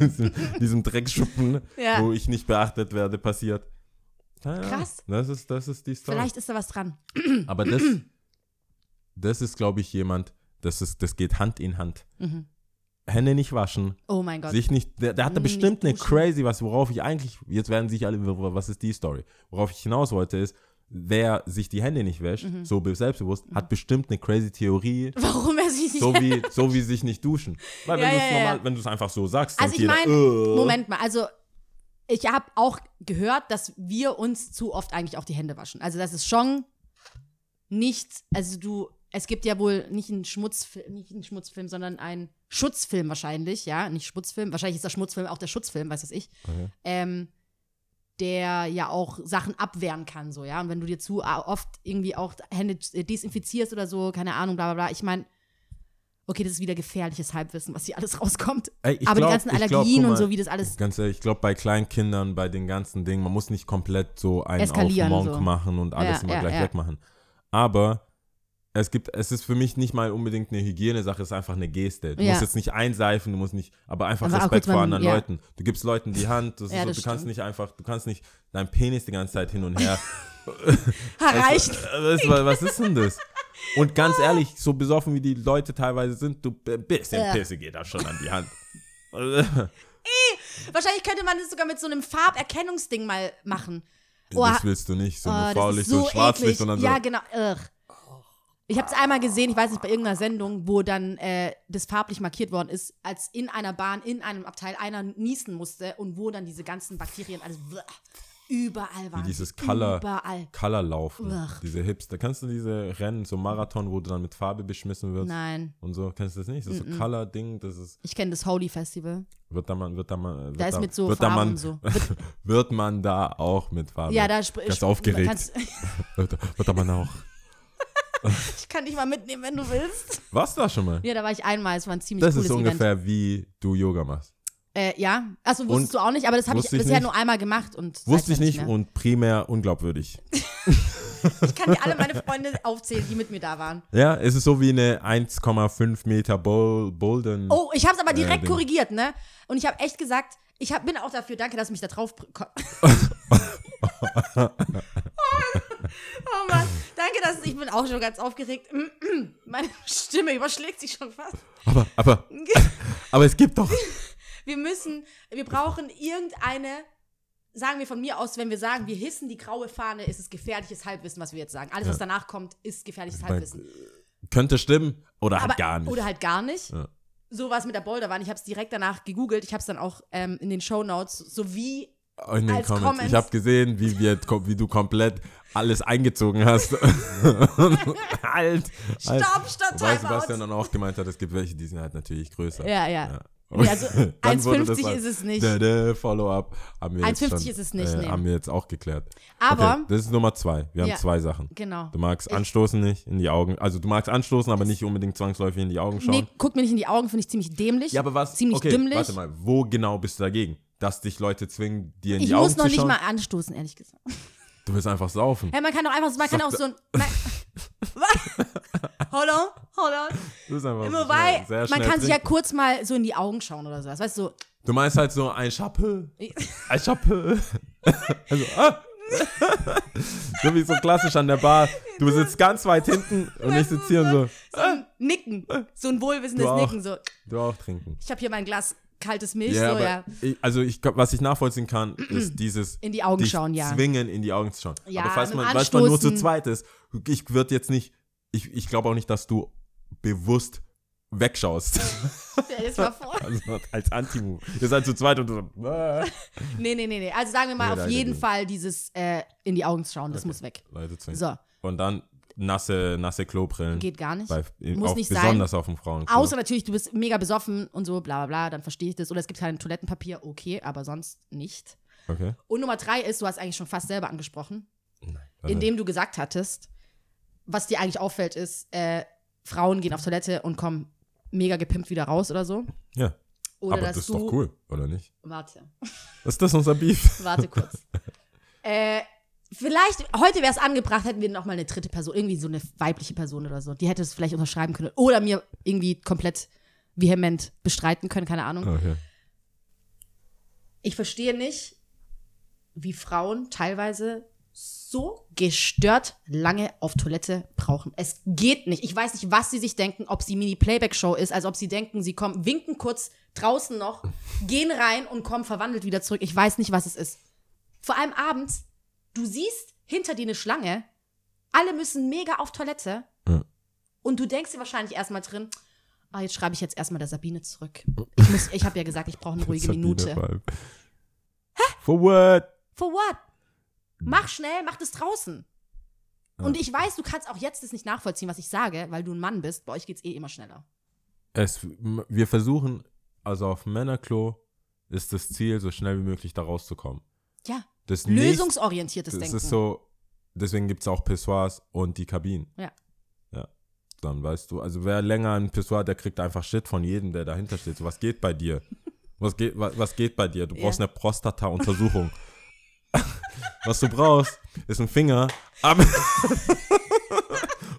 diesem, diesem Dreckschuppen, Ja. wo ich nicht beachtet werde, passiert. Ja, Krass. Das ist, das ist die Story. Vielleicht ist da was dran. Aber das, das ist, glaube ich, jemand, das, ist, das geht Hand in Hand. Mhm. Hände nicht waschen, Oh mein Gott. sich nicht, der, der hat da Nicht bestimmt eine duschen. crazy, was, worauf ich eigentlich, jetzt werden sich alle, was ist die Story? Worauf ich hinaus wollte ist, wer sich die Hände nicht wäscht, Mhm. so be- selbstbewusst, hat bestimmt eine crazy Theorie, Warum er sich nicht. so wie, so wie sich nicht duschen. Weil wenn Ja, du es ja, ja, normal, ja. wenn du es einfach so sagst, Also ich jeder, mein, äh, Moment mal, also ich habe auch gehört, dass wir uns zu oft eigentlich auch die Hände waschen. Also das ist schon nicht, also du, es gibt ja wohl nicht einen Schmutzfilm, nicht einen Schmutzfilm, sondern einen Schutzfilm wahrscheinlich, ja, nicht Schmutzfilm. Wahrscheinlich ist der Schmutzfilm auch der Schutzfilm, weiß was ich. Okay. Ähm, der ja auch Sachen abwehren kann, so, ja. Und wenn du dir zu oft irgendwie auch Hände desinfizierst oder so, keine Ahnung, bla bla bla. Ich meine, okay, das ist wieder gefährliches Halbwissen, was hier alles rauskommt. Ey, Aber glaub- die ganzen ich glaub, Allergien guck und mal, so, wie das alles. Ganz ehrlich, ich glaube, bei kleinen Kindern, bei den ganzen Dingen, man muss nicht komplett so einen auf Monk so. machen und alles Ja, immer ja, gleich ja. wegmachen. Aber es gibt, es ist für mich nicht mal unbedingt eine Hygienesache, es ist einfach eine Geste. Du Ja. musst jetzt nicht einseifen, du musst nicht, aber einfach Aber Respekt vor anderen ja. Leuten. Du gibst Leuten die Hand, Ja, so, du kannst nicht einfach, du kannst nicht deinen Penis die ganze Zeit hin und her. Erreicht. Was, was, was ist denn das? Und ganz ehrlich, so besoffen wie die Leute teilweise sind, du ein bisschen Ja. Pisse geht da schon an die Hand. Wahrscheinlich könnte man das sogar mit so einem Farberkennungsding mal machen. das willst du nicht, so oh, ist so, so Schwarzlicht und dann so. Ja, genau. Ugh. Ich habe es einmal gesehen, ich weiß nicht, bei irgendeiner Sendung, wo dann äh, das farblich markiert worden ist, als in einer Bahn, in einem Abteil einer niesen musste und wo dann diese ganzen Bakterien alles überall waren. Wie dieses. Color, Überall. Color laufen. Ugh. Diese Hipster. Kennst du diese Rennen, so Marathon, wo du dann mit Farbe beschmissen wirst? Nein, Und so, kennst du das nicht? Das ist so Color-Ding, das ist, ich kenne das Holy Festival. wird da man, wird da man, wird Da ist mit so wird Farben man, so. Wird man da auch mit Farbe? Ja, da sp- Ganz aufgeregt. kannst- Wird, wird da man auch. ich kann dich mal mitnehmen, wenn du willst. Warst du da schon mal? Ja, da war ich einmal, es war ein ziemlich Das cooles ist so Event. ungefähr wie du Yoga machst. Äh, ja, also wusstest Und du auch nicht, aber das habe ich ich bisher nicht. nur einmal gemacht und Wusste ich nicht mehr. und primär unglaubwürdig. Ich kann dir alle meine Freunde aufzählen, die mit mir da waren. Ja, es ist so wie eine 1,5 Meter Bol Bolden. Oh, ich habe es aber direkt Ding. korrigiert, ne? Und ich habe echt gesagt, ich hab, bin auch dafür, danke, dass du mich da drauf. ko- oh Mann, danke, dass ich bin auch schon ganz aufgeregt. Meine Stimme überschlägt sich schon fast. Aber, aber, aber es gibt doch. Wir müssen, wir brauchen irgendeine, sagen wir von mir aus, wenn wir sagen, wir hissen die graue Fahne, ist es gefährliches Halbwissen, was wir jetzt sagen. Alles, was danach kommt, ist gefährliches Halbwissen. Könnte stimmen oder halt Aber, gar nicht. Oder halt gar nicht. Ja. So war es mit der Boulderwand. Ich habe es direkt danach gegoogelt. Ich habe es dann auch ähm, in den Shownotes sowie in den als Comments. Comments. Ich habe gesehen, wie, wir, wie du komplett alles eingezogen hast. halt. halt. Stopp, stopp, Wobei Timeout. Sebastian dann auch gemeint hat, es gibt welche, die sind halt natürlich größer. Ja, ja. Und Nee, also dann wurde das 1,50 halt- ist es nicht. Follow-up haben wir jetzt 1,50 schon, ist es nicht, äh, nee. Haben wir jetzt auch geklärt. Aber, okay, das ist Nummer zwei. Wir haben Ja. zwei Sachen. genau. Du magst Ich- anstoßen nicht in die Augen. Also du magst anstoßen, aber nicht unbedingt zwangsläufig in die Augen schauen. Nee, guck mir nicht in die Augen, finde ich ziemlich dämlich. Ja, aber was? Ziemlich okay, dümmlich. warte mal. Wo genau bist du dagegen? Dass dich Leute zwingen, dir in ich die Augen muss noch zu nicht schauen? mal anstoßen, ehrlich gesagt. Du willst einfach saufen. Hey, man kann doch einfach, man kann auch so ein. Man, hold on, hold on. Du bist einfach Wobei, sehr man kann sich ja trinken. kurz mal so in die Augen schauen oder sowas. Weißt du, so, Du meinst halt so ein Chapeau. Ein Chapeau. also, ah. so wie so klassisch an der Bar. Du sitzt ganz weit hinten und ich sitze hier und so. so ein Nicken. So ein wohlwissendes. Nicken. So, Du auch trinken. ich habe hier mein Glas kaltes Milch, Ja, so, ja. ich, also ich, was ich nachvollziehen kann, ist dieses In die Augen schauen, ja. zwingen, in die Augen zu schauen. Ja, aber falls man, falls man nur zu zweit ist, ich würde jetzt nicht, ich, ich glaube auch nicht, dass du bewusst wegschaust. Dir das mal vor. also als Anti-Move. Ihr seid zu zweit und du so, äh. Nee, nee, nee, nee. Also sagen wir mal Nee, auf jeden. Fall dieses äh, in die Augen schauen, das Okay. muss weg. Leute zwingen. So, Und dann nasse, nasse Klobrillen. geht gar nicht. Bei, Muss auch nicht sein. besonders auf dem Frauenklo. Außer natürlich, du bist mega besoffen und so, bla bla bla, dann verstehe ich das. Oder es gibt kein Toilettenpapier, okay, aber sonst nicht. Okay. Und Nummer drei ist, du hast eigentlich schon fast selber angesprochen, Nein. indem du gesagt hattest, was dir eigentlich auffällt, ist, äh, Frauen gehen auf Toilette und kommen mega gepimpt wieder raus oder so. ja. Oder Aber das ist doch cool, oder nicht? Warte, Ist das unser Beef? warte kurz. äh, vielleicht, heute wäre es angebracht, hätten wir noch mal eine dritte Person, irgendwie so eine weibliche Person oder so. Die hätte es vielleicht unterschreiben können. Oder mir irgendwie komplett vehement bestreiten können, keine Ahnung. Okay. Ich verstehe nicht, wie Frauen teilweise so gestört lange auf Toilette brauchen. Es geht nicht. Ich weiß nicht, was sie sich denken, ob sie Mini-Playback-Show ist, als ob sie denken, sie kommen, winken kurz draußen noch, gehen rein und kommen verwandelt wieder zurück. Ich weiß nicht, was es ist. Vor allem abends, du siehst hinter dir eine Schlange, alle müssen mega auf Toilette Ja. und du denkst dir wahrscheinlich erstmal drin, ah, jetzt schreibe ich jetzt erstmal der Sabine zurück. Ich, muss- ich habe ja gesagt, ich brauche eine ruhige Sabine Minute. allem. For what? For what? Mach schnell, mach das draußen. Und ich weiß, du kannst auch jetzt das nicht nachvollziehen, was ich sage, weil du ein Mann bist. Bei euch geht's eh immer schneller. Es, wir versuchen, also auf Männerklo ist das Ziel, so schnell wie möglich da rauszukommen. Ja. Das Lösungsorientiertes das Denken. ist so, deswegen gibt es auch Pissoirs und die Kabinen. Ja. Ja. Dann weißt du, also wer länger ein Pissoir, der kriegt einfach Shit von jedem, der dahinter steht. So, was geht bei dir? Was geht, was, was geht bei dir? Du brauchst Ja. eine Prostata-Untersuchung. was du brauchst, ist ein Finger.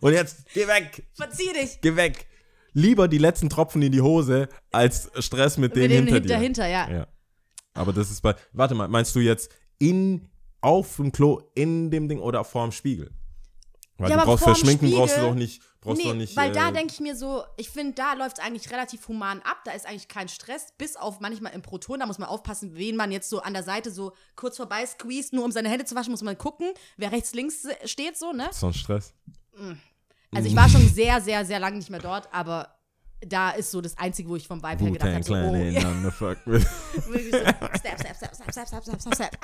Und jetzt, geh weg! Verzieh dich! Geh weg! Lieber die letzten Tropfen in die Hose, als Stress mit, Mit dem dem hinter hin- dir. dahinter, ja. Ja. Aber das ist bei. Warte mal, meinst du jetzt in auf dem Klo in dem Ding oder vorm Spiegel? Weil Ja, du brauchst für vorm Schminken brauchst du doch nicht brauchst du Nee, doch nicht weil da äh, denke ich mir so, ich finde, da läuft es eigentlich relativ human ab. Da ist eigentlich kein Stress, bis auf manchmal im Proton. Da muss man aufpassen, wen man jetzt so an der Seite so kurz vorbei squeeze, nur um seine Hände zu waschen, muss man gucken, wer rechts, links steht, so, ne? so ein Stress. Also ich war schon sehr, sehr, sehr lange nicht mehr dort, aber da ist so das Einzige, wo ich vom Vibe her gedacht habe, so, oh, to fuck with. wirklich so, step, step, step, step, step, step.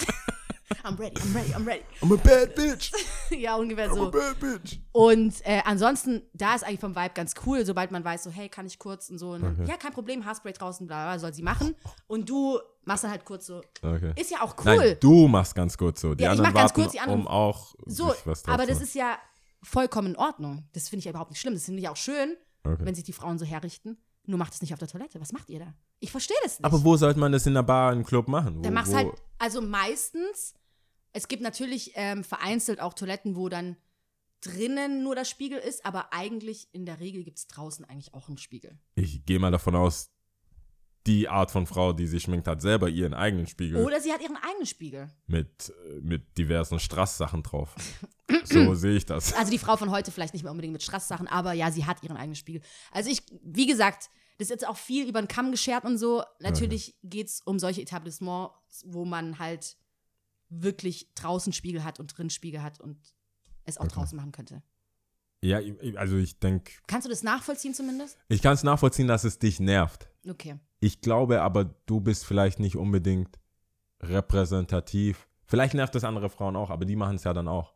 I'm ready, I'm ready, I'm ready. I'm a bad bitch. Ja, ungefähr I'm a so. bad bitch. Und äh, ansonsten, da ist eigentlich vom Vibe ganz cool, sobald man weiß, so, hey, kann ich kurz und so. Und Okay. Ja, kein Problem, Haarspray draußen, bla, bla, soll sie machen. Und du machst dann halt kurz so. Okay. Ist ja auch cool. Nein, du machst ganz kurz so. Die Ja, ich anderen mach ganz kurz, die anderen- um auch so, aber das ist ja vollkommen in Ordnung. Das finde ich ja überhaupt nicht schlimm. Das finde ich auch schön, Okay. wenn sich die Frauen so herrichten. Nur macht es nicht auf der Toilette. Was macht ihr da? Ich verstehe das nicht. Aber wo sollte man das in der Bar, im Club machen? Wo, Dann machst wo, halt, also meistens, es gibt natürlich ähm, vereinzelt auch Toiletten, wo dann drinnen nur der Spiegel ist, aber eigentlich in der Regel gibt es draußen eigentlich auch einen Spiegel. Ich gehe mal davon aus, die Art von Frau, die sich schminkt, hat selber ihren eigenen Spiegel Oder sie hat ihren eigenen Spiegel. mit, äh, mit diversen Strasssachen drauf. so sehe ich das. Also die Frau von heute vielleicht nicht mehr unbedingt mit Strasssachen, aber ja, sie hat ihren eigenen Spiegel. Also ich, wie gesagt, das ist jetzt auch viel über den Kamm geschert und so. Natürlich geht es um solche Etablissements, wo man halt wirklich draußen Spiegel hat und drin Spiegel hat und es auch Okay. draußen machen könnte. Ja, also ich denke, Kannst du das nachvollziehen zumindest? ich kann es nachvollziehen, dass es dich nervt. Okay. Ich glaube aber, du bist vielleicht nicht unbedingt repräsentativ. Vielleicht nervt es andere Frauen auch, aber die machen es ja dann auch.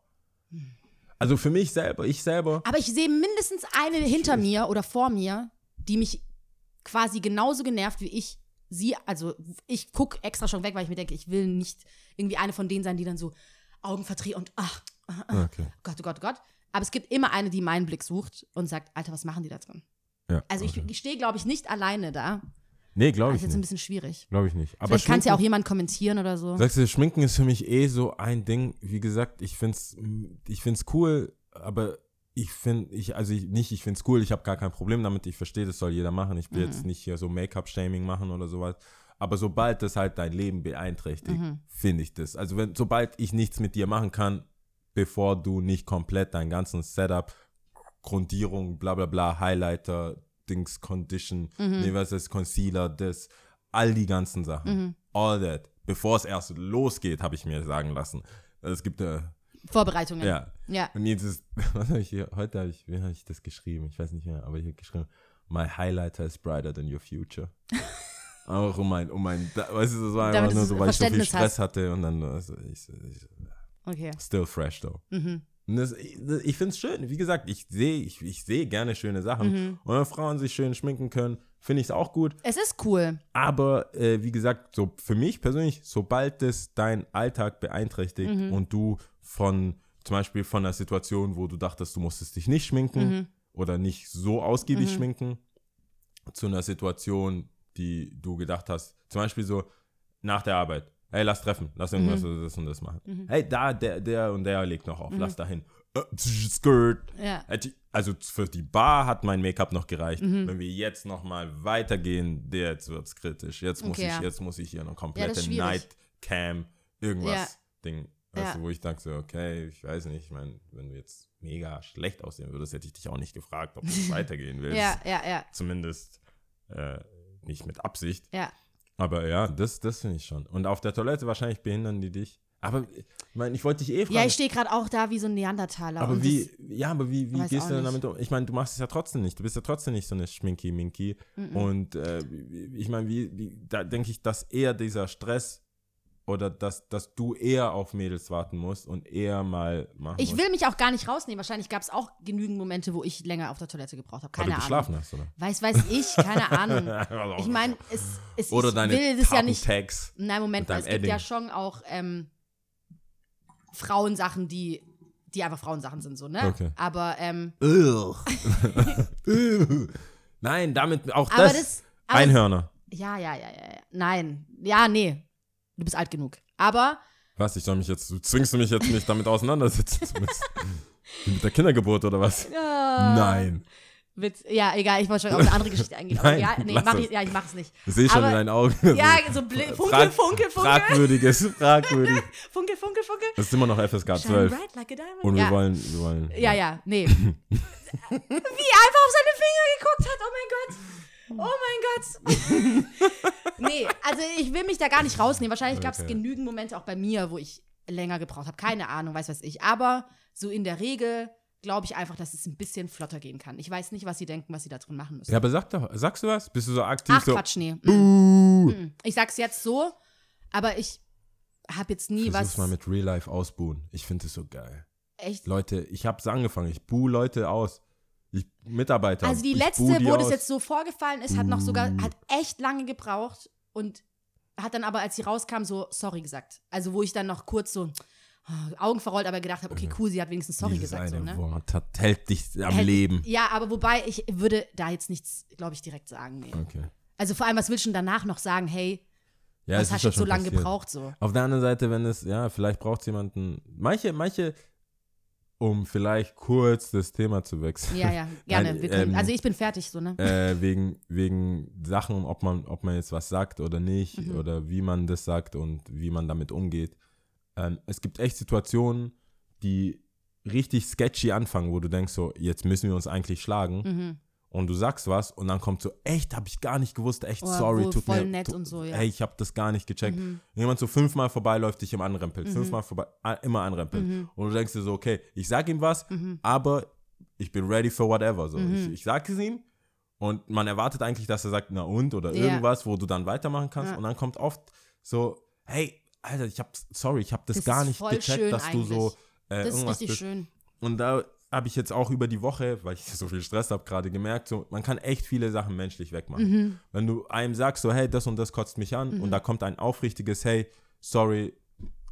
Also für mich selber, ich selber, Aber ich sehe mindestens eine hinter mir oder vor mir, die mich quasi genauso genervt wie ich sie. Also ich gucke extra schon weg, weil ich mir denke, ich will nicht irgendwie eine von denen sein, die dann so Augen verdreht und ach, okay. Gott, oh Gott, oh Gott. Aber es gibt immer eine, die meinen Blick sucht und sagt, Alter, was machen die da drin? Ja, Also ich, okay. ich stehe, glaube ich, nicht alleine da. Nee, glaube Das ich ist jetzt ein nicht. bisschen schwierig. Glaube ich nicht. Aber Vielleicht kann es ja auch jemand kommentieren oder so. Sagst du, Schminken ist für mich eh so ein Ding. Wie gesagt, ich find's, ich find's cool, aber ich finde, ich, also ich, nicht, ich find's cool, ich habe gar kein Problem damit, ich verstehe, das soll jeder machen. Ich will Mhm. jetzt nicht hier so Make-up-Shaming machen oder sowas. Aber sobald das halt dein Leben beeinträchtigt, Mhm. finde ich das. Also wenn, sobald ich nichts mit dir machen kann, bevor du nicht komplett dein ganzen Setup, Grundierung, bla bla bla, Highlighter, Dings, Condition, Mhm. nee, was ist, Concealer, das, all die ganzen Sachen. Mhm. All that. Bevor es erst losgeht, habe ich mir sagen lassen. Es gibt, äh, Vorbereitungen. ja. Ja. Und jetzt ist, was habe ich hier, heute habe ich, wie habe ich das geschrieben? Ich weiß nicht mehr, aber ich habe geschrieben, my highlighter is brighter than your future. Auch um mein, um mein, da- weißt du, das war Damit einfach nur so, weil ich so viel Stress hast. hatte und dann, also, ich, ich, Okay. still fresh though. Mhm. Das, ich finde es schön. Wie gesagt, ich sehe ich, ich sehe gerne schöne Sachen. Mhm. Und wenn Frauen sich schön schminken können, finde ich es auch gut. Es ist cool. Aber äh, wie gesagt, so für mich persönlich, sobald es deinen Alltag beeinträchtigt Mhm. und du von zum Beispiel von einer Situation, wo du dachtest, du musstest dich nicht schminken Mhm. oder nicht so ausgiebig schminken, zu einer Situation, die du gedacht hast, zum Beispiel so nach der Arbeit, hey, lass treffen, lass irgendwas Mhm. das und das machen. Hey, da, der, der und der legt noch auf, lass dahin. Äh, Skirt. Ja. Ich- Also für die Bar hat mein Make-up noch gereicht. Mhm. Wenn wir jetzt noch mal weitergehen, der- jetzt wird es kritisch. Jetzt muss, Okay, ich, ja. jetzt muss ich hier noch Ja, das komplette schwierig. Nightcam, irgendwas Ja. Ding. Weißt Ja. du, wo ich dachte, so, okay, ich weiß nicht, ich meine, wenn du jetzt mega schlecht aussehen würdest, hätte ich dich auch nicht gefragt, ob du weitergehen willst. Ja, ja, ja, Zumindest äh, nicht mit Absicht. ja. Aber ja, das, das finde ich schon. Und auf der Toilette wahrscheinlich behindern die dich. Aber ich meine, ich wollte dich eh fragen. Ja, ich stehe gerade auch da wie so ein Neandertaler. Aber wie, ja, aber wie, wie gehst du denn damit um? Ich meine, du machst es ja trotzdem nicht. Du bist ja trotzdem nicht so eine Schminky-Minky. Und äh, ich meine, wie, wie, da denke ich, dass eher dieser Stress oder dass, dass du eher auf Mädels warten musst und eher mal machen ich musst, will mich auch gar nicht rausnehmen. Wahrscheinlich gab es auch genügend Momente, wo ich länger auf der Toilette gebraucht habe. weil Keine du Ahnung. geschlafen hast, oder? Weiß, weiß ich, keine Ahnung. Ich meine, es, es Oder ich deine will das ja nicht. Tags. Nein, Moment, weil es gibt ja Edding. schon auch ähm, Frauensachen, die, die einfach Frauensachen sind, so, ne? Okay. Aber, ähm. Nein, damit auch das. das. Einhörner. Ja, ja, ja, ja. Nein. Ja, nee. Du bist alt genug. Aber, Was, ich soll mich jetzt, du zwingst du mich jetzt nicht damit auseinandersetzen zu müssen. Mit der Kindergeburt oder was? Nein. Witz, ja, egal, ich wollte schon auf eine andere Geschichte eingehen. Nein, ja, nee, mach ich, ja, ich mach es nicht. Ich sehe schon Aber- in deinen Augen. Ja, so bli- Funke, Frag- Funke, Funke. Fragwürdiges, fragwürdig. Funke, Funke, Funke. Das ist immer noch FSK Shine 12. bright like. Und wir ja. wollen, wir wollen. Ja, ja, nee. Wie er einfach auf seine Finger geguckt hat. Oh mein Gott. Oh mein Gott. nee, also ich will mich da gar nicht rausnehmen. Wahrscheinlich gab es Okay. genügend Momente auch bei mir, wo ich länger gebraucht habe. Keine Ahnung, weiß was ich. Aber so in der Regel glaube ich einfach, dass es ein bisschen flotter gehen kann. Ich weiß nicht, was sie denken, was sie da drin machen müssen. Ja, aber sag doch, sagst du was? Bist du so aktiv Ach, so? Quatsch, nee. Mm, Uh. mm. Ich sag's jetzt so, aber ich habe jetzt nie Versuch's was. mal mit Real Life ausbuhen. Ich finde es so geil. echt. Leute, ich hab's angefangen. Ich buh Leute aus. Ich, Mitarbeiter. Also die ich letzte, die wo das jetzt so vorgefallen ist, hat noch sogar, Uh. hat echt lange gebraucht und hat dann aber, als sie rauskam, so sorry gesagt. Also wo ich dann noch kurz so oh, Augen verrollt, aber gedacht habe, okay, cool, sie hat wenigstens sorry Dieses gesagt. So, eine ne? Wort hat, hält dich am Hält- Leben. Ja, aber wobei, ich würde da jetzt nichts, glaube ich, direkt sagen. Nee. Okay. Also vor allem, was willst du denn danach noch sagen, hey, Ja, es hast du so lange passiert. gebraucht? So. Auf der anderen Seite, wenn es, ja, vielleicht braucht es jemanden. Manche, manche, um vielleicht kurz das Thema zu wechseln. Ja, ja, gerne. Nein, können, ähm, also ich bin fertig, so, ne? äh, wegen, wegen Sachen, ob man, ob man jetzt was sagt oder nicht, Mhm. oder wie man das sagt und wie man damit umgeht. Ähm, es gibt echt Situationen, die richtig sketchy anfangen, wo du denkst so, jetzt müssen wir uns eigentlich schlagen. Mhm. Und du sagst was und dann kommt so, echt, habe ich gar nicht gewusst, echt, Oh, sorry, wohl tut voll mir, nett tu- und so, ja. ey, ich habe das gar nicht gecheckt. Mhm. Jemand so fünfmal vorbeiläuft, dich im anrempelt, fünfmal vorbei, immer anrempelt. Mhm. Und du denkst dir so, okay, ich sag ihm was, aber ich bin ready for whatever. So. Mhm. Ich, ich sag es ihm und man erwartet eigentlich, dass er sagt, na und oder Ja. irgendwas, wo du dann weitermachen kannst. Ja. Und dann kommt oft so, hey, Alter, ich hab, sorry, ich habe das, Das gar nicht gecheckt, dass du so eigentlich. äh, Das ist richtig bist. schön. Und da habe ich jetzt auch über die Woche, weil ich so viel Stress habe, gerade gemerkt, so, man kann echt viele Sachen menschlich wegmachen. Mhm. Wenn du einem sagst, so, hey, das und das kotzt mich an, und da kommt ein aufrichtiges, hey, sorry,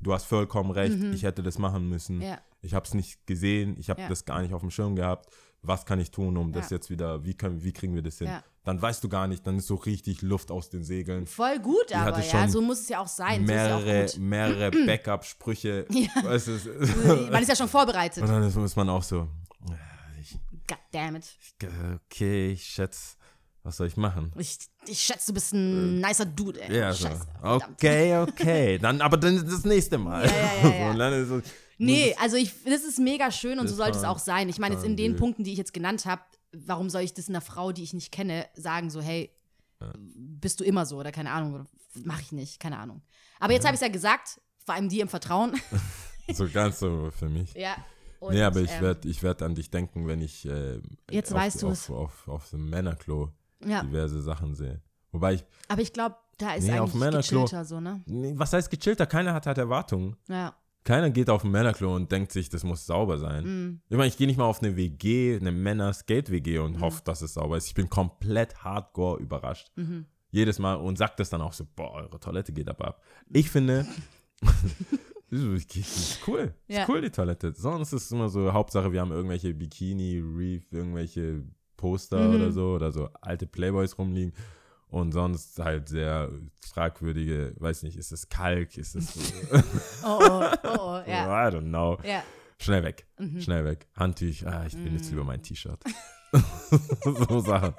du hast vollkommen recht, ich hätte das machen müssen. Mhm. Ja. Ich habe es nicht gesehen, ich habe Ja. das gar nicht auf dem Schirm gehabt. Was kann ich tun, um das Ja. jetzt wieder, wie, können, wie kriegen wir das hin? Dann weißt du gar nicht, dann ist so richtig Luft aus den Segeln. Voll gut, hatte aber ja, so muss es ja auch sein. mehrere, So auch mehrere Backup-Sprüche. Ja. Man ist ja schon vorbereitet. und dann ist, man auch so, ich, God damn it. okay, ich schätze, was soll ich machen? Ich, ich schätze, du bist ein nicer Dude, ey. Äh. Ja, so. Scheiße. Okay, okay. Dann, aber dann das nächste Mal. Ja, ja, ja, so, Nee, also ich, das ist mega schön und so sollte es auch sein. Ich meine, jetzt in den Punkten, die ich jetzt genannt habe, warum soll ich das einer Frau, die ich nicht kenne, sagen, so, hey, bist du immer so oder keine Ahnung, mache ich nicht, keine Ahnung. Aber jetzt habe ich es ja gesagt, vor allem die im Vertrauen. so ganz so für mich. ja. Und, nee, aber ich ähm, werde ich werd an dich denken, wenn ich äh, Jetzt auf, weißt du auf, auf, auf, dem Männerklo Ja, diverse Sachen sehe. Wobei ich, aber ich glaube, da ist Nee, auf eigentlich Männerklo- gechillter so, ne? nee, was heißt gechillter? Keiner hat halt Erwartungen. Ja. Keiner geht auf ein Männerklo und denkt sich, das muss sauber sein. Mm. Ich meine, ich gehe nicht mal auf eine WG, eine Männer-Skate-WG Mhm. und hoffe, dass es sauber ist. Ich bin komplett hardcore überrascht. Mhm. Jedes Mal und sagt das dann auch so, boah, eure Toilette geht aber ab. Ich finde, das ist cool. Ist Ja. cool, die Toilette. Sonst ist es immer so, Hauptsache, wir haben irgendwelche Bikini, Reef, irgendwelche Poster Mhm. oder so oder so alte Playboys rumliegen. Und sonst halt sehr fragwürdige, weiß nicht, ist es Kalk, ist es, Oh, oh, oh, oh, ja. I don't know. Ja. Schnell weg, Mhm. schnell weg. Handtüch, ah, ich bin Mm. jetzt lieber mein T-Shirt. so Sachen.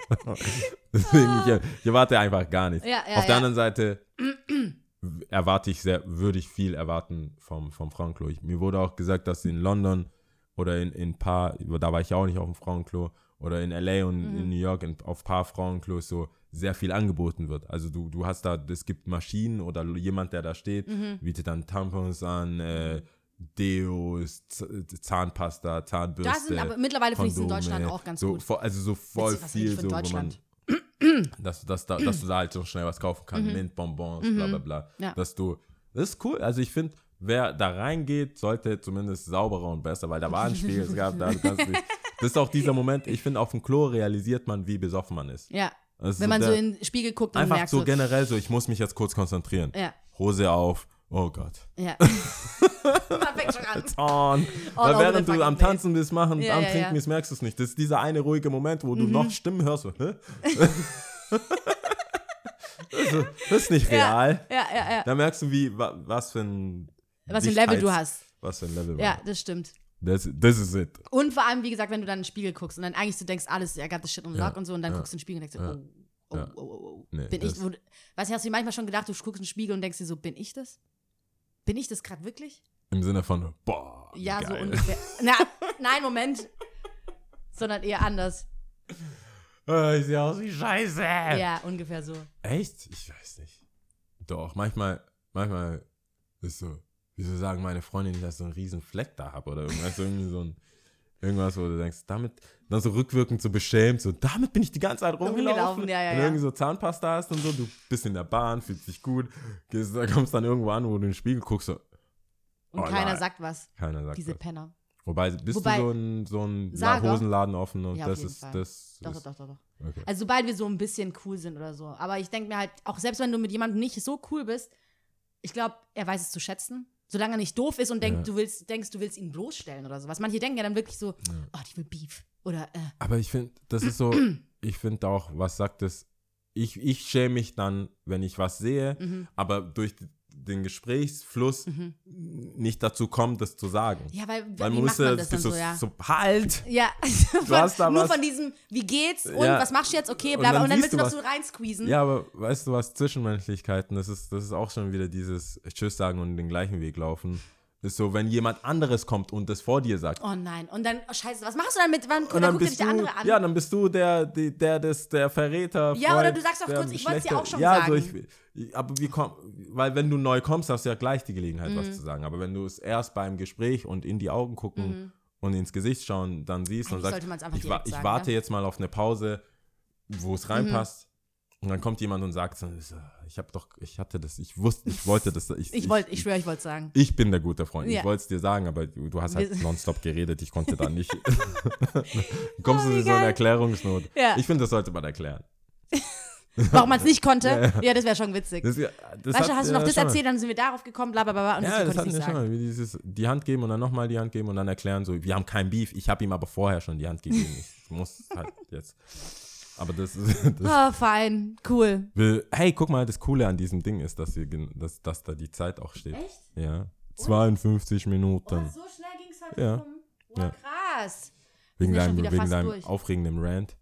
Deswegen, ich, ich erwarte einfach gar nichts. Ja, ja, Auf der ja. anderen Seite erwarte ich sehr, würde ich viel erwarten vom, vom Frauenklo. Ich, mir wurde auch gesagt, dass in London oder in, in paar, da war ich auch nicht auf dem Frauenklo, oder in LA und Mhm. in New York in, auf paar Frauenklos so sehr viel angeboten wird. Also du, du hast da, es gibt Maschinen oder jemand, der da steht, Mhm. bietet dann Tampons an, äh, Deos, Zahnpasta, Zahnbürste. Da sind aber mittlerweile finde ich es in Deutschland auch ganz so, gut. Also so voll Witzig, viel, so, wo man, Deutschland? dass, dass, da, dass du da halt so schnell was kaufen kannst, Mintbonbons, bla bla bla. Mhm. Ja. Dass du, das ist cool. Also ich finde, wer da reingeht, sollte zumindest sauberer und besser, weil da war ein Spiel, es gab da, du kannst nicht, das ist auch dieser Moment, ich finde, auf dem Klo realisiert man, wie besoffen man ist. Ja. Ist Wenn man so in den Spiegel guckt und Einfach merkt so so, generell so, ich muss mich jetzt kurz konzentrieren. Ja. Hose auf, oh Gott. ja. Man fängt schon an. All Weil während du am Tanzen bist, machen, Ja, am ja, Trinken ja. Mhm. bist, merkst du es nicht. Das ist dieser eine ruhige Moment, wo du noch Stimmen hörst. So, hä? das, ist, nicht real. Ja, ja, ja. Da merkst du, wie, wa, was für ein Was für ein Level du hast. Was für ein Level. Ja, das stimmt. Das, das ist it. Und vor allem, wie gesagt, wenn du dann in den Spiegel guckst und dann eigentlich du denkst, alles, I got the shit on Ja, lock und so, und dann ja, guckst du in den Spiegel und denkst, ja, oh, oh, ja. oh, oh, oh. Nee, bin ich, das- wo, weißt du, hast du dir manchmal schon gedacht, du guckst in den Spiegel und denkst dir so, bin ich das? Bin ich das gerade wirklich? Im Sinne von, boah. Ja, so geil. ungefähr. Na, nein, Moment. Sondern eher anders. Äh, ich sehe aus wie Scheiße. Ja, ungefähr so. Echt? Ich weiß nicht. Doch, manchmal, manchmal ist so, wieso sagen meine Freunde nicht, dass ich so einen riesen Fleck da habe oder irgendwas, irgendwie so ein, irgendwas, wo du denkst, damit, dann so rückwirkend so beschämt, so, damit bin ich die ganze Zeit rumgelaufen. Rumgelaufen, ja, ja, ja. irgendwie so Zahnpasta hast und so, du bist in der Bahn, fühlst dich gut, gehst, da kommst dann irgendwo an, wo du in den Spiegel guckst, so, Und Oh, keiner nein. sagt was. keiner sagt Diese was. Penner. Wobei, bist Wobei- du so ein, so ein Sager? Hosenladen offen und Ja, das ist, Fall. das Doch, ist, doch, doch, doch. okay. Also sobald wir so ein bisschen cool sind oder so. Aber ich denke mir halt, auch selbst wenn du mit jemandem nicht so cool bist, ich glaube, er weiß es zu schätzen. Solange er nicht doof ist und denkt, Ja. du willst, denkst, du willst ihn bloßstellen oder sowas. Manche denken ja dann wirklich so, oh, die will Beef. Oder, äh, Aber ich finde, das ist so, ich finde auch, was sagt es, ich, ich schäme mich dann, wenn ich was sehe, Mhm. aber durch den Gesprächsfluss nicht dazu kommt, das zu sagen. ja, weil, Weil wie man muss man das dann so, so, ja? so, halt! Ja, hast da nur was- von diesem, wie geht's und Ja. was machst du jetzt? Okay, Und bla, bla. dann Und dann willst du du noch was. so reinsqueezen. Ja, aber weißt du was, Zwischenmenschlichkeiten, das ist, das ist auch schon wieder dieses Tschüss sagen und den gleichen Weg laufen. Ist so, wenn jemand anderes kommt und das vor dir sagt. Oh nein. Und dann, oh, scheiße, was machst du dann mit, wann Und dann dann dir bist du, der andere an? ja, dann bist du der, die- der, des, der Verräter. Ja, oder Freund, du sagst doch der kurz, ich wollt's dir schlechte- auch schon ja, sagen. So ich, aber wie komm, weil wenn du neu kommst, hast du ja gleich die Gelegenheit, Mhm. was zu sagen. Aber wenn du es erst beim Gespräch und in die Augen gucken und ins Gesicht schauen, dann siehst und Mhm. Eigentlich sagst, man's einfach ich, ich warte ne? jetzt mal auf eine Pause, wo es reinpasst. Und dann kommt jemand und sagt, so, ich habe doch, ich hatte das, ich wusste, ich wollte das. Ich, Ich wollte, ich schwöre, ich wollte sagen. ich bin der gute Freund. Ja. Ich wollte es dir sagen, aber du, du hast halt nonstop geredet. Ich konnte da nicht. Kommst Oh, du in so eine. Erklärungsnot. Ja. Ich finde, das sollte man erklären. Warum man es nicht konnte? Ja, Ja, ja. das wäre schon witzig. Das, das weißt du, hast du noch das erzählt, dann sind wir darauf gekommen, bla bla bla. Und Ja, das das konnte hatten ich wir schon mal. Dieses, die Hand geben und dann nochmal die Hand geben und dann erklären, so, wir haben kein Beef. Ich habe ihm aber vorher schon die Hand gegeben. Ich muss halt jetzt. Aber das ist. Das Oh, fein, cool. will, hey, guck mal, das Coole an diesem Ding ist, dass, wir, gen- dass, dass da die Zeit auch steht. Echt? Ja. 52 Minuten. so schnell ging es heute Ja. rum. Ja. krass. wegen deinem, wegen deinem durch. aufregenden Rant.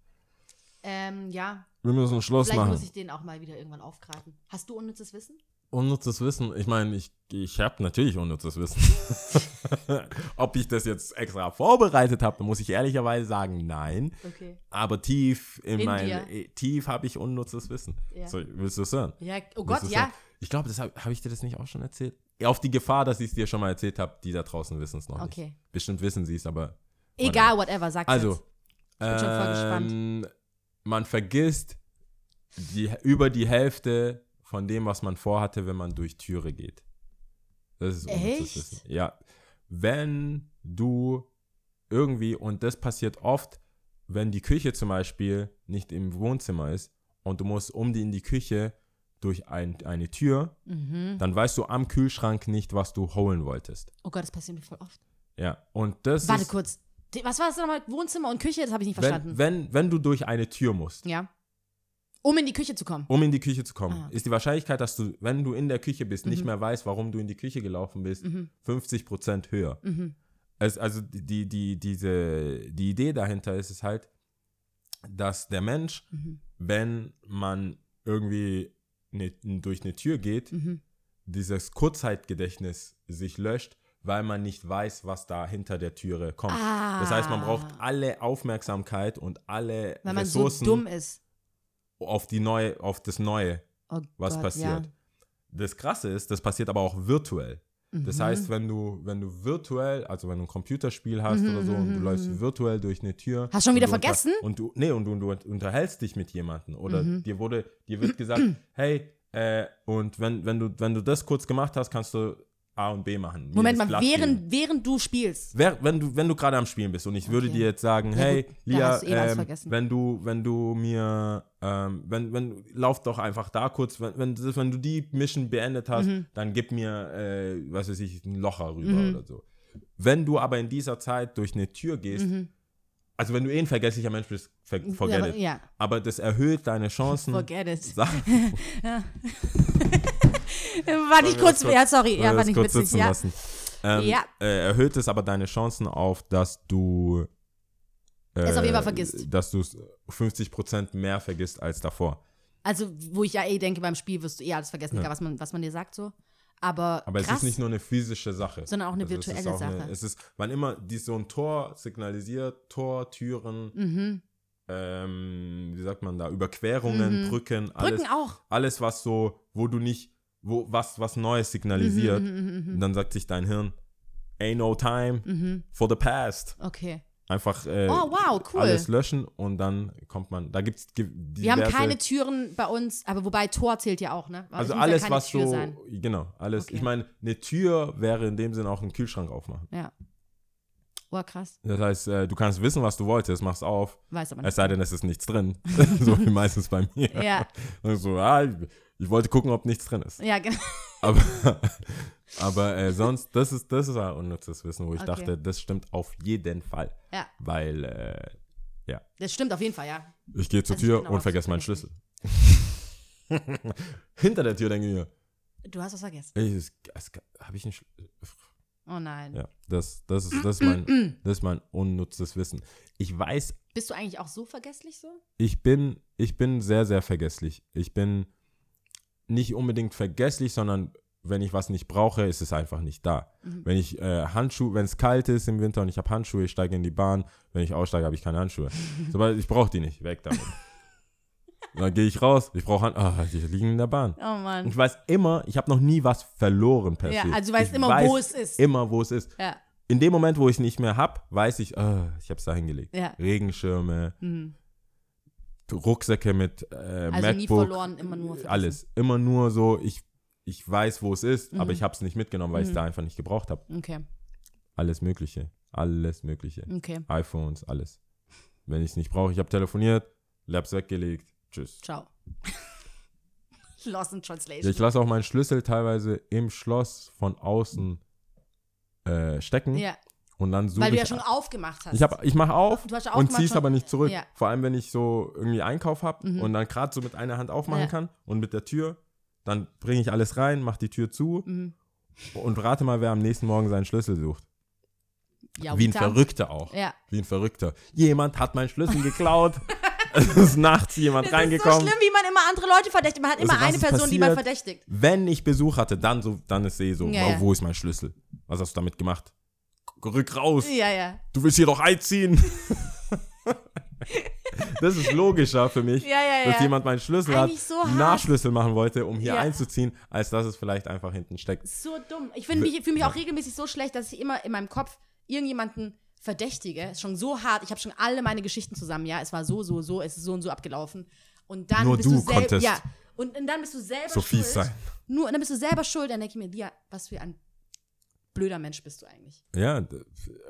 Ähm, ja, Wir müssen Schluss vielleicht machen. muss ich den auch mal wieder irgendwann aufgreifen. Hast du unnützes Wissen? Unnützes Wissen, ich meine, ich, ich habe natürlich unnützes Wissen. Ob ich das jetzt extra vorbereitet habe, muss ich ehrlicherweise sagen, nein. Okay. Aber tief in, In mein, dir. eh, tief habe ich unnützes Wissen. Ja. So, willst du es hören? Ja, oh Gott, ja. hören? Ich glaube, das habe hab ich dir das nicht auch schon erzählt. Ja, Auf die Gefahr, dass ich es dir schon mal erzählt habe, die da draußen wissen es noch Okay. nicht. Bestimmt wissen sie es, aber. Egal, whatever, sag's Also, jetzt. Ich bin schon voll gespannt. ähm, man vergisst die, über die Hälfte von dem, was man vorhatte, wenn man durch Türe geht. Das ist Echt? Ja. Wenn du irgendwie, und das passiert oft, wenn die Küche zum Beispiel nicht im Wohnzimmer ist und du musst um die in die Küche durch ein, eine Tür, Mhm. dann weißt du am Kühlschrank nicht, was du holen wolltest. Oh Gott, das passiert mir voll oft. Ja. Und das Warte ist, kurz. Was war das nochmal? Wohnzimmer und Küche? Das habe ich nicht verstanden. wenn, wenn, wenn du durch eine Tür musst, ja. Um in die Küche zu kommen. um in die Küche zu kommen, Ah. ist die Wahrscheinlichkeit, dass du, wenn du in der Küche bist, nicht Mhm. mehr weißt, warum du in die Küche gelaufen bist, Mhm. 50% höher. Mhm. Es, also die, die, diese, die Idee dahinter ist es halt, dass der Mensch, Mhm. wenn man irgendwie ne, durch eine Tür geht, Mhm. dieses Kurzzeitgedächtnis sich löscht, weil man nicht weiß, was da hinter der Türe kommt. Ah. Das heißt, man braucht alle Aufmerksamkeit und alle Weil man Ressourcen so dumm ist. Auf die neue, auf das Neue, Oh was Gott, passiert. Ja. Das Krasse ist, das passiert aber auch virtuell. Das Mhm. heißt, wenn du, wenn du virtuell, also wenn du ein Computerspiel hast oder so und du läufst virtuell durch eine Tür. Mhm, Hast schon wieder vergessen? Und du, nee, und du, du unterhältst dich mit jemandem oder Mhm. dir wurde, dir wird gesagt, hey, äh, und wenn, wenn du, wenn du das kurz gemacht hast, kannst du A und B machen. Moment mal, geben. während, während du spielst. Wenn du, wenn du gerade am Spielen bist und ich würde Okay. dir jetzt sagen, Ja, hey, gut, da Lia, eh ähm, wenn du, wenn du mir, ähm, wenn, wenn, lauf doch einfach da kurz, wenn, wenn, wenn du die Mission beendet hast, Mhm. dann gib mir, äh, was weiß ich, ein Locher rüber oder so. Wenn du aber in dieser Zeit durch eine Tür gehst, also wenn du eh ein vergesslicher Mensch bist, ver forget Mhm. Ja, it. ja. Aber das erhöht deine Chancen. Forget it. War nicht kurz, kurz- ja, sorry, ja, Äh, war nicht kurz witzig, ja. lassen. Ähm, Ja. äh, erhöht es aber deine Chancen auf, dass du äh, Es auf jeden Fall vergisst. Dass du es 50% mehr vergisst als davor. Also, wo ich ja eh denke, beim Spiel wirst du eh alles vergessen, egal was man, was man dir sagt, so. Aber, Aber krass. es ist nicht nur eine physische Sache. Sondern auch eine Also es virtuelle auch eine- Sache. es ist, wann immer die so ein Tor signalisiert, Tor, Türen, Mhm. ähm, wie sagt man da, Überquerungen, Brücken, alles, Brücken auch. alles, was so, wo du nicht, wo was, was Neues signalisiert, Mhm, dann sagt sich dein Hirn, ain't no time for the past. Okay. Einfach äh, Oh, wow, cool. alles löschen und dann kommt man, da gibt es Wir haben keine Türen bei uns, aber wobei Tor zählt ja auch, ne? also Es muss alles, ja was Tür so, Sein. genau, alles, Okay. ich meine, eine Tür wäre in dem Sinn auch ein Kühlschrank aufmachen. Ja. Oh, krass. Das heißt, äh, du kannst wissen, was du wolltest, machst auf, Weiß aber es nicht. sei denn, es ist nichts drin. so wie meistens bei mir. Ja, so, ah, ich, wollte gucken, ob nichts drin ist. ja, genau. Aber, aber äh, sonst, das ist, das ist ein unnützes Wissen, wo ich Okay. dachte, das stimmt auf jeden Fall. Ja, Weil äh, das stimmt auf jeden Fall, ja. ich gehe zur Also Tür und vergesse meinen Schlüssel. Hinter der Tür denke ich mir, Du hast was vergessen. habe ich einen Schlüssel? Oh nein. Ja, das, das, ist, das, ist mein, das ist mein unnutztes Wissen. Ich weiß, Bist du eigentlich auch so vergesslich so? ich bin, ich bin sehr, sehr vergesslich. Ich bin nicht unbedingt vergesslich, sondern wenn ich was nicht brauche, ist es einfach nicht da. Wenn ich äh, Handschuhe, wenn es kalt ist im Winter und ich habe Handschuhe, ich steige in die Bahn, wenn ich aussteige, habe ich keine Handschuhe. Sobald ich brauche die nicht, weg damit. dann gehe ich raus, ich brauche Handschuhe, ah, die liegen in der Bahn. Oh Mann. Ich weiß immer, ich habe noch nie was verloren per Ja, se. also du weißt ich immer, weiß wo es ist. Immer, wo es ist. Ja, In dem Moment, wo ich es nicht mehr habe, weiß ich, ah, ich habe es da hingelegt. ja. Regenschirme, Mhm. Rucksäcke mit äh, Also nie MacBook, verloren, immer nur vergessen. alles. Immer nur so, ich, ich weiß, wo es ist, Mhm. aber ich habe es nicht mitgenommen, weil ich es da einfach nicht gebraucht habe. Okay, Alles Mögliche. Alles Mögliche. okay. iPhones, alles. Wenn ich es nicht brauche, ich habe telefoniert, Labs weggelegt, tschüss. Ciao. Lost in Translation. ich lasse auch meinen Schlüssel teilweise im Schloss von außen äh, stecken Ja, und dann suche weil du ja schon aufgemacht hast. ich, hab, ich mache auf und ziehe es aber nicht zurück. Ja. Mhm. Vor allem, wenn ich so irgendwie Einkauf habe und dann gerade so mit einer Hand aufmachen Ja. kann und mit der Tür, dann bringe ich alles rein, mache die Tür zu Mhm. und rate mal, wer am nächsten Morgen seinen Schlüssel sucht. ja, Wie ein. Verrückter auch. Wie ein Verrückter. Jemand hat meinen Schlüssel geklaut. es ist nachts jemand Das ist so reingekommen. schlimm, wie man immer andere Leute verdächtigt. Man hat Also, immer was eine Person, die man passiert? verdächtigt. Wenn ich Besuch hatte, dann, so, dann ist eh so, ja. wo ist mein Schlüssel? Was hast du damit gemacht? Rück raus. Ja, ja. Du willst hier doch einziehen. das ist logischer für mich, Ja, ja, dass ja. jemand meinen Schlüssel hat, Eigentlich so hart. Nachschlüssel machen wollte, um hier einzuziehen, als dass es vielleicht einfach hinten steckt. So dumm. Ich finde mich, fühle mich auch regelmäßig so schlecht, dass ich immer in meinem Kopf irgendjemanden verdächtige. Ist schon so hart. Ich habe schon alle meine Geschichten zusammen. Ja, es war so, so, so, es ist so und so abgelaufen. Und dann Nur bist du du selber. Ja. Und, und dann bist du selber so schuld. fies sein. Nur, und dann bist du selber schuld. Dann denke ich mir, Lia, was für ein blöder Mensch bist du eigentlich. Ja, und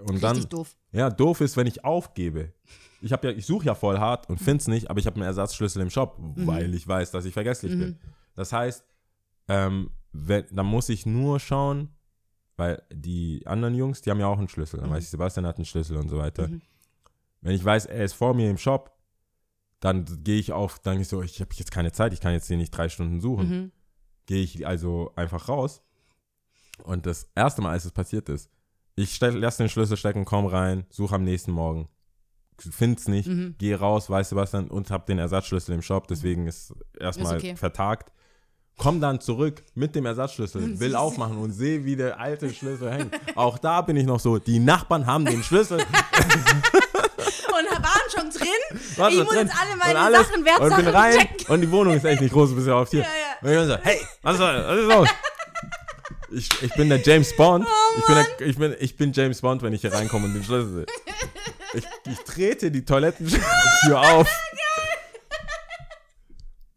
Richtig dann, doof. ja, doof ist, wenn ich aufgebe. Ich habe ja, ich suche ja voll hart und finde es nicht, aber ich habe einen Ersatzschlüssel im Shop, Mhm. weil ich weiß, dass ich vergesslich bin. Das heißt, ähm, wenn, dann muss ich nur schauen, weil die anderen Jungs, die haben ja auch einen Schlüssel. Dann weiß ich, Sebastian hat einen Schlüssel und so weiter. Mhm. Wenn ich weiß, er ist vor mir im Shop, dann gehe ich auf, dann ich so, ich habe jetzt keine Zeit, ich kann jetzt hier nicht drei Stunden suchen. Mhm. Gehe ich also einfach raus. Und das erste Mal, als es passiert ist, ich stell, lass den Schlüssel stecken, komm rein, suche am nächsten Morgen. Find's nicht, Mhm. gehe raus, weißt du was dann, und hab den Ersatzschlüssel im Shop, deswegen ist erstmal okay. vertagt. Komm dann zurück mit dem Ersatzschlüssel, will aufmachen und sehe, wie der alte Schlüssel hängt. Auch da bin ich noch so, die Nachbarn haben den Schlüssel. Und waren schon drin. Was ich muss drin? jetzt alle meine alles. Sachen, Und bin Wertsachen rein checken. und die Wohnung ist echt nicht groß, ja auf hier. Ja, ja. Und ich bin so, hey, was ist los? Ich, ich bin der James Bond. Oh, ich, bin der, ich, bin, ich bin James Bond, wenn ich hier reinkomme und den Schlüssel sehe. Ich, ich trete die Toilettentür auf.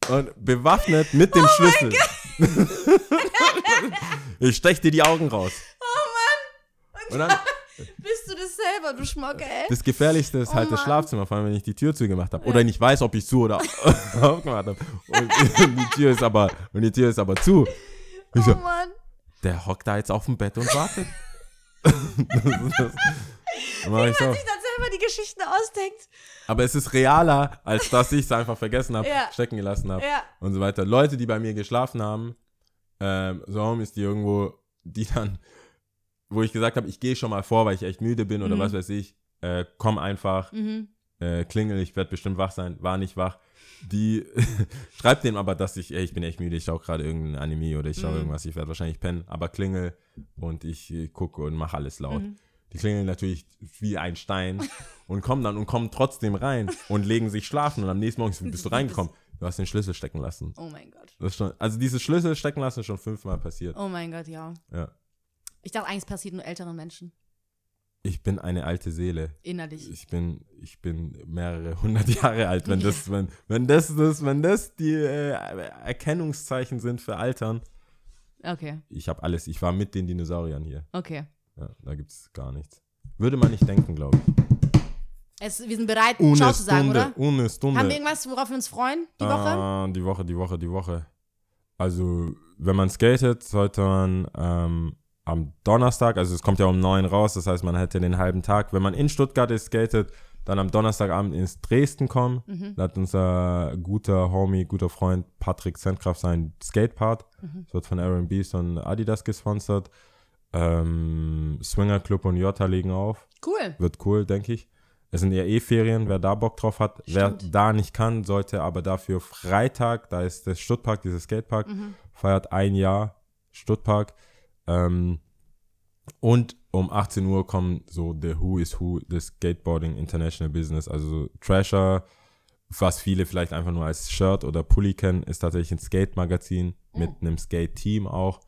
Und bewaffnet mit dem Schlüssel. Ich stech dir die Augen raus. Oh Mann. Und dann, Bist du das selber, du Schmocke, ey? das Gefährlichste ist Oh halt das Mann. Schlafzimmer, vor allem wenn ich die Tür zugemacht habe. Oder nicht weiß, ob ich zu oder aufgemacht habe. Und die Tür ist aber, und die Tür ist aber zu. Ich so, Oh Mann. Der hockt da jetzt auf dem Bett und wartet. das, das, ich so. Sich dann selber die Geschichten ausdenkt. Aber es ist realer, als dass ich es einfach vergessen habe, Ja. stecken gelassen habe Ja. und so weiter. Leute, die bei mir geschlafen haben, ähm, so Homies, die irgendwo, die dann, wo ich gesagt habe, ich gehe schon mal vor, weil ich echt müde bin oder Mhm. was weiß ich, äh, komm einfach, Mhm. äh, klingel, ich werde bestimmt wach sein, war nicht wach. Die schreibt denen aber, dass ich, ey, ich bin echt müde, ich schaue gerade irgendein Anime oder ich schaue Mhm. irgendwas, ich werde wahrscheinlich pennen, aber klingel und ich äh, gucke und mache alles laut. Mhm. Die klingeln natürlich wie ein Stein und kommen dann und kommen trotzdem rein und legen sich schlafen und am nächsten Morgen bist du reingekommen. Du hast den Schlüssel stecken lassen. Oh mein Gott. Das ist schon, also dieses Schlüssel stecken lassen ist schon fünfmal passiert. Oh mein Gott, ja. Ja. Ich dachte eigentlich, passiert nur älteren Menschen. Ich bin eine alte Seele. Innerlich. Ich bin, ich bin mehrere hundert Jahre alt. Wenn das, wenn, wenn das, das, wenn das die äh, Erkennungszeichen sind für Altern, Okay, ich habe alles. Ich war mit den Dinosauriern hier. okay. Ja, da gibt's gar nichts. Würde man nicht denken, glaube ich. Es, wir sind bereit, Ohne Ciao zu sagen, oder? ohne Stunde. Haben wir irgendwas, worauf wir uns freuen? Die Woche? Ah, die Woche, die Woche, die Woche. Also, wenn man skatet, sollte man ähm, am Donnerstag, also es kommt ja um neun raus, das heißt, man hätte den halben Tag. Wenn man in Stuttgart ist, skatet, dann am Donnerstagabend ins Dresden kommen. Mhm. Da hat unser guter Homie, guter Freund Patrick Sendkraft sein Skatepart. Mhm. Das wird von Aaron Beast und Adidas gesponsert. Ähm, Swinger Club und Jota legen auf. Cool. Wird cool, denke ich. Es sind ja eh Ferien, wer da Bock drauf hat. Wer Stimmt. da nicht kann, sollte aber dafür Freitag, da ist der Stuttpark, dieser Skatepark, Mhm. feiert ein Jahr Stuttpark. Ähm, und um 18 Uhr kommen so the Who is Who des Skateboarding International Business. Also so Trasher, was viele vielleicht einfach nur als Shirt oder Pulli kennen, ist tatsächlich ein Skate-Magazin mit einem Skate-Team auch.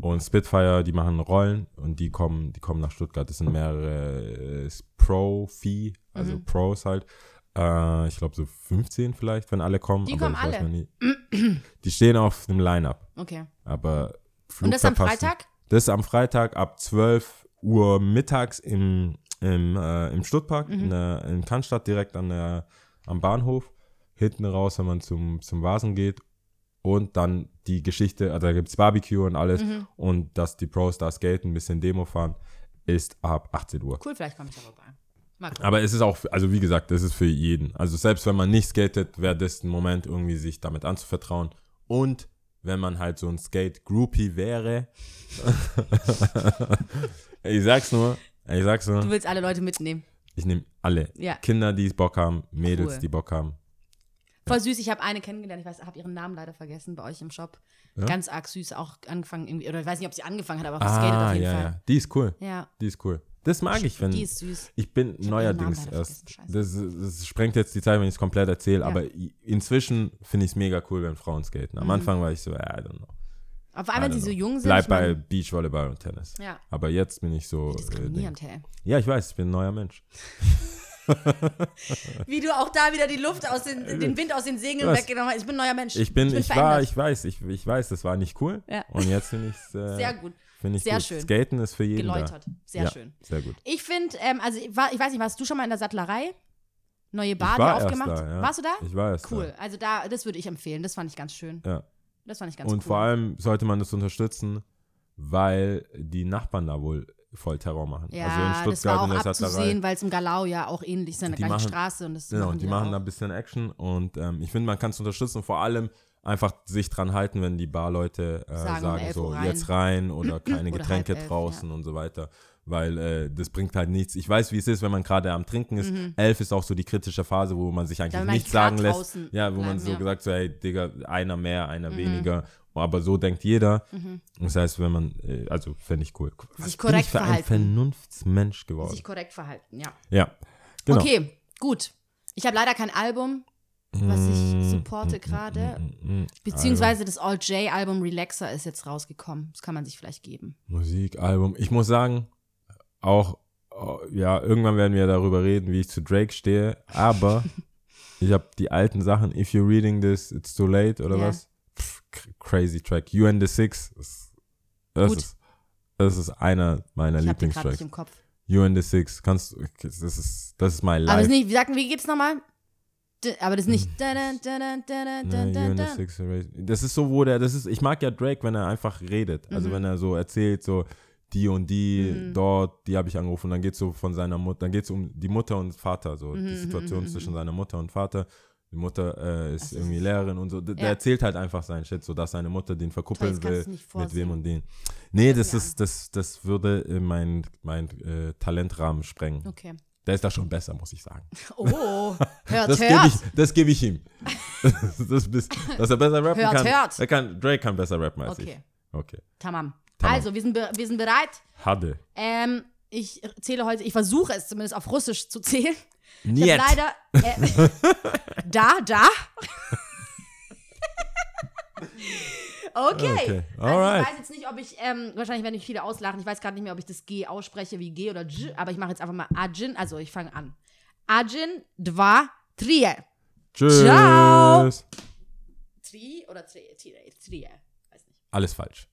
Und Spitfire, die machen Rollen und die kommen, die kommen nach Stuttgart. Das sind mehrere äh, Pro-Fee, also Mhm. Pros halt. Äh, ich glaube so 15 vielleicht, wenn alle kommen. Die aber kommen alle. Die stehen auf dem Line-Up, Okay. aber Flug Und das am verpassen. Freitag? Das ist am Freitag ab 12 Uhr mittags im, im, äh, im Stuttpark, Mhm. in, der, in Cannstatt, direkt an der, am Bahnhof. Hinten raus, wenn man zum, zum Vasen geht. Und dann die Geschichte, also da gibt es Barbecue und alles. Mhm. Und dass die Pros da skaten, ein bisschen Demo fahren, ist ab 18 Uhr. Cool, vielleicht komme ich. Mal gucken. Aber es ist auch, also wie gesagt, das ist für jeden. Also selbst wenn man nicht skatet, wäre das ein Moment, irgendwie sich damit anzuvertrauen. Und wenn man halt so ein Skate-Groupie wäre, ich sag's nur, ich sag's Du nur, willst alle Leute mitnehmen. ich nehme alle. Ja. Kinder, die Bock haben, Mädels, Cool. die Bock haben. Voll süß. Ich habe eine kennengelernt. Ich weiß, habe ihren Namen leider vergessen bei euch im Shop. Ja? Ganz arg süß. Auch angefangen irgendwie. Oder ich weiß nicht, ob sie angefangen hat, aber geskatet Ah, auf jeden ja, Fall. ja. Die ist cool. Ja. Die ist cool. Das mag ich, wenn. Die ist süß. Ich bin ihren neuerdings erst. Das, das sprengt jetzt die Zeit, wenn ich es komplett erzähle, Ja. aber inzwischen finde ich es mega cool, wenn Frauen skaten. Am Mhm. Anfang war ich so, I don't know. Vor allem, wenn don't so jung sind. Bleib ich mein, bei Beachvolleyball und Tennis. Ja. Aber jetzt bin ich so. Äh, hey. ja, ich weiß, ich bin ein neuer Mensch. Wie du auch da wieder die Luft aus den, den Wind aus den Segeln Was? weggenommen hast. Ich bin ein neuer Mensch. Ich bin, ich, war, verändert. ich weiß, ich, ich weiß, das war nicht cool. Ja. Und jetzt finde ich es. Äh, Sehr gut. Find ich Sehr gut. schön. Skaten ist für jeden. Geläutert. Da. Sehr ja, schön. Sehr gut. Ich finde, ähm, also ich, war, ich weiß nicht, warst du schon mal in der Sattlerei? Neue Bar, die war erst aufgemacht? da, ja. Warst du da? Ich war erst Cool. Also da, das würde ich empfehlen. Das fand ich ganz schön. da. Ja. Das fand ich ganz Und cool. vor allem sollte man das unterstützen, weil die Nachbarn da wohl voll Terror machen. ja, also in das war Stuttgart auch in der abzusehen, weil es im Galau ja auch ähnlich ist, eine Die gleiche machen- Straße und das Genau, machen die die machen da da ein bisschen Action und ähm, ich finde, man kann es unterstützen, vor allem einfach sich dran halten, wenn die Barleute äh, Sagen, sagen, um 11 so rein. jetzt rein oder keine Oder Getränke elf, draußen und so weiter, weil äh, das bringt halt nichts. Ich weiß, wie es ist, wenn man gerade am Trinken ist. Elf ist auch so die kritische Phase, wo man sich eigentlich man nichts sagen lässt. Ja, wo man bleiben, so ja. gesagt so, hey, Digga, einer mehr, einer Mhm. weniger. Aber so denkt jeder. Das heißt, wenn man, äh, also fände ich cool. Was Sich bin korrekt ich für ein verhalten. Vernunftsmensch geworden? Sich korrekt verhalten, ja. Ja, genau. Okay, gut. Ich habe leider kein Album, was Mm, ich supporte gerade. Beziehungsweise das All J-Album Relaxer ist jetzt rausgekommen. Das kann man sich vielleicht geben. Musikalbum. Ich muss sagen, auch, oh, ja, irgendwann werden wir darüber reden, wie ich zu Drake stehe, aber ich habe die alten Sachen, If You're Reading This, It's Too Late oder Ja. was? Pff, cr- crazy Track. You and the Six Das Gut. ist, das ist einer meiner Ich Lieblingstracks. nicht im Kopf. You and the Six, kannst das ist, das ist mein Aber Life. das ist nicht, wie sagten, wie geht's nochmal? Aber das ist nicht. Das ist so, wo der, das ist, ich mag ja Drake, wenn er einfach redet. Also Mhm. wenn er so erzählt, so die und die Mhm. dort, die habe ich angerufen. Dann geht es so von seiner Mutter, dann geht es um die Mutter und Vater, so Mhm, die Situation mhm, zwischen seiner Mutter und Vater. Die Mutter äh, ist Das ist- irgendwie Lehrerin und so. Der, Ja. erzählt halt einfach seinen Shit, so dass seine Mutter den verkuppeln will mit wem und den. Nee, das mir ist, das, das würde in mein, mein äh, Talentrahmen sprengen. Okay. Der ist da schon besser, muss ich sagen. Oh, hört, Das gebe hört. ich, das gebe ich ihm. das, bist, dass er besser rappen Hört, kann. hört. Er kann. Drake kann besser rappen als Okay, ich. Okay. tamam. Tamam. Also, wir sind, wir sind bereit. Hade. Ähm, ich zähle heute, ich versuche es zumindest auf Russisch zu zählen. Niet. leider. Äh, da, da. Okay. Okay, Also alright. ich weiß jetzt nicht, ob ich, ähm, wahrscheinlich werden mich viele auslachen, ich weiß gerade nicht mehr, ob ich das G ausspreche wie G oder J, aber ich mache jetzt einfach mal Ajin, also ich fange an. Ajin, dva, trie. Tschüss. Ciao. Tri oder tri, tri, tri, weiß nicht. Alles falsch.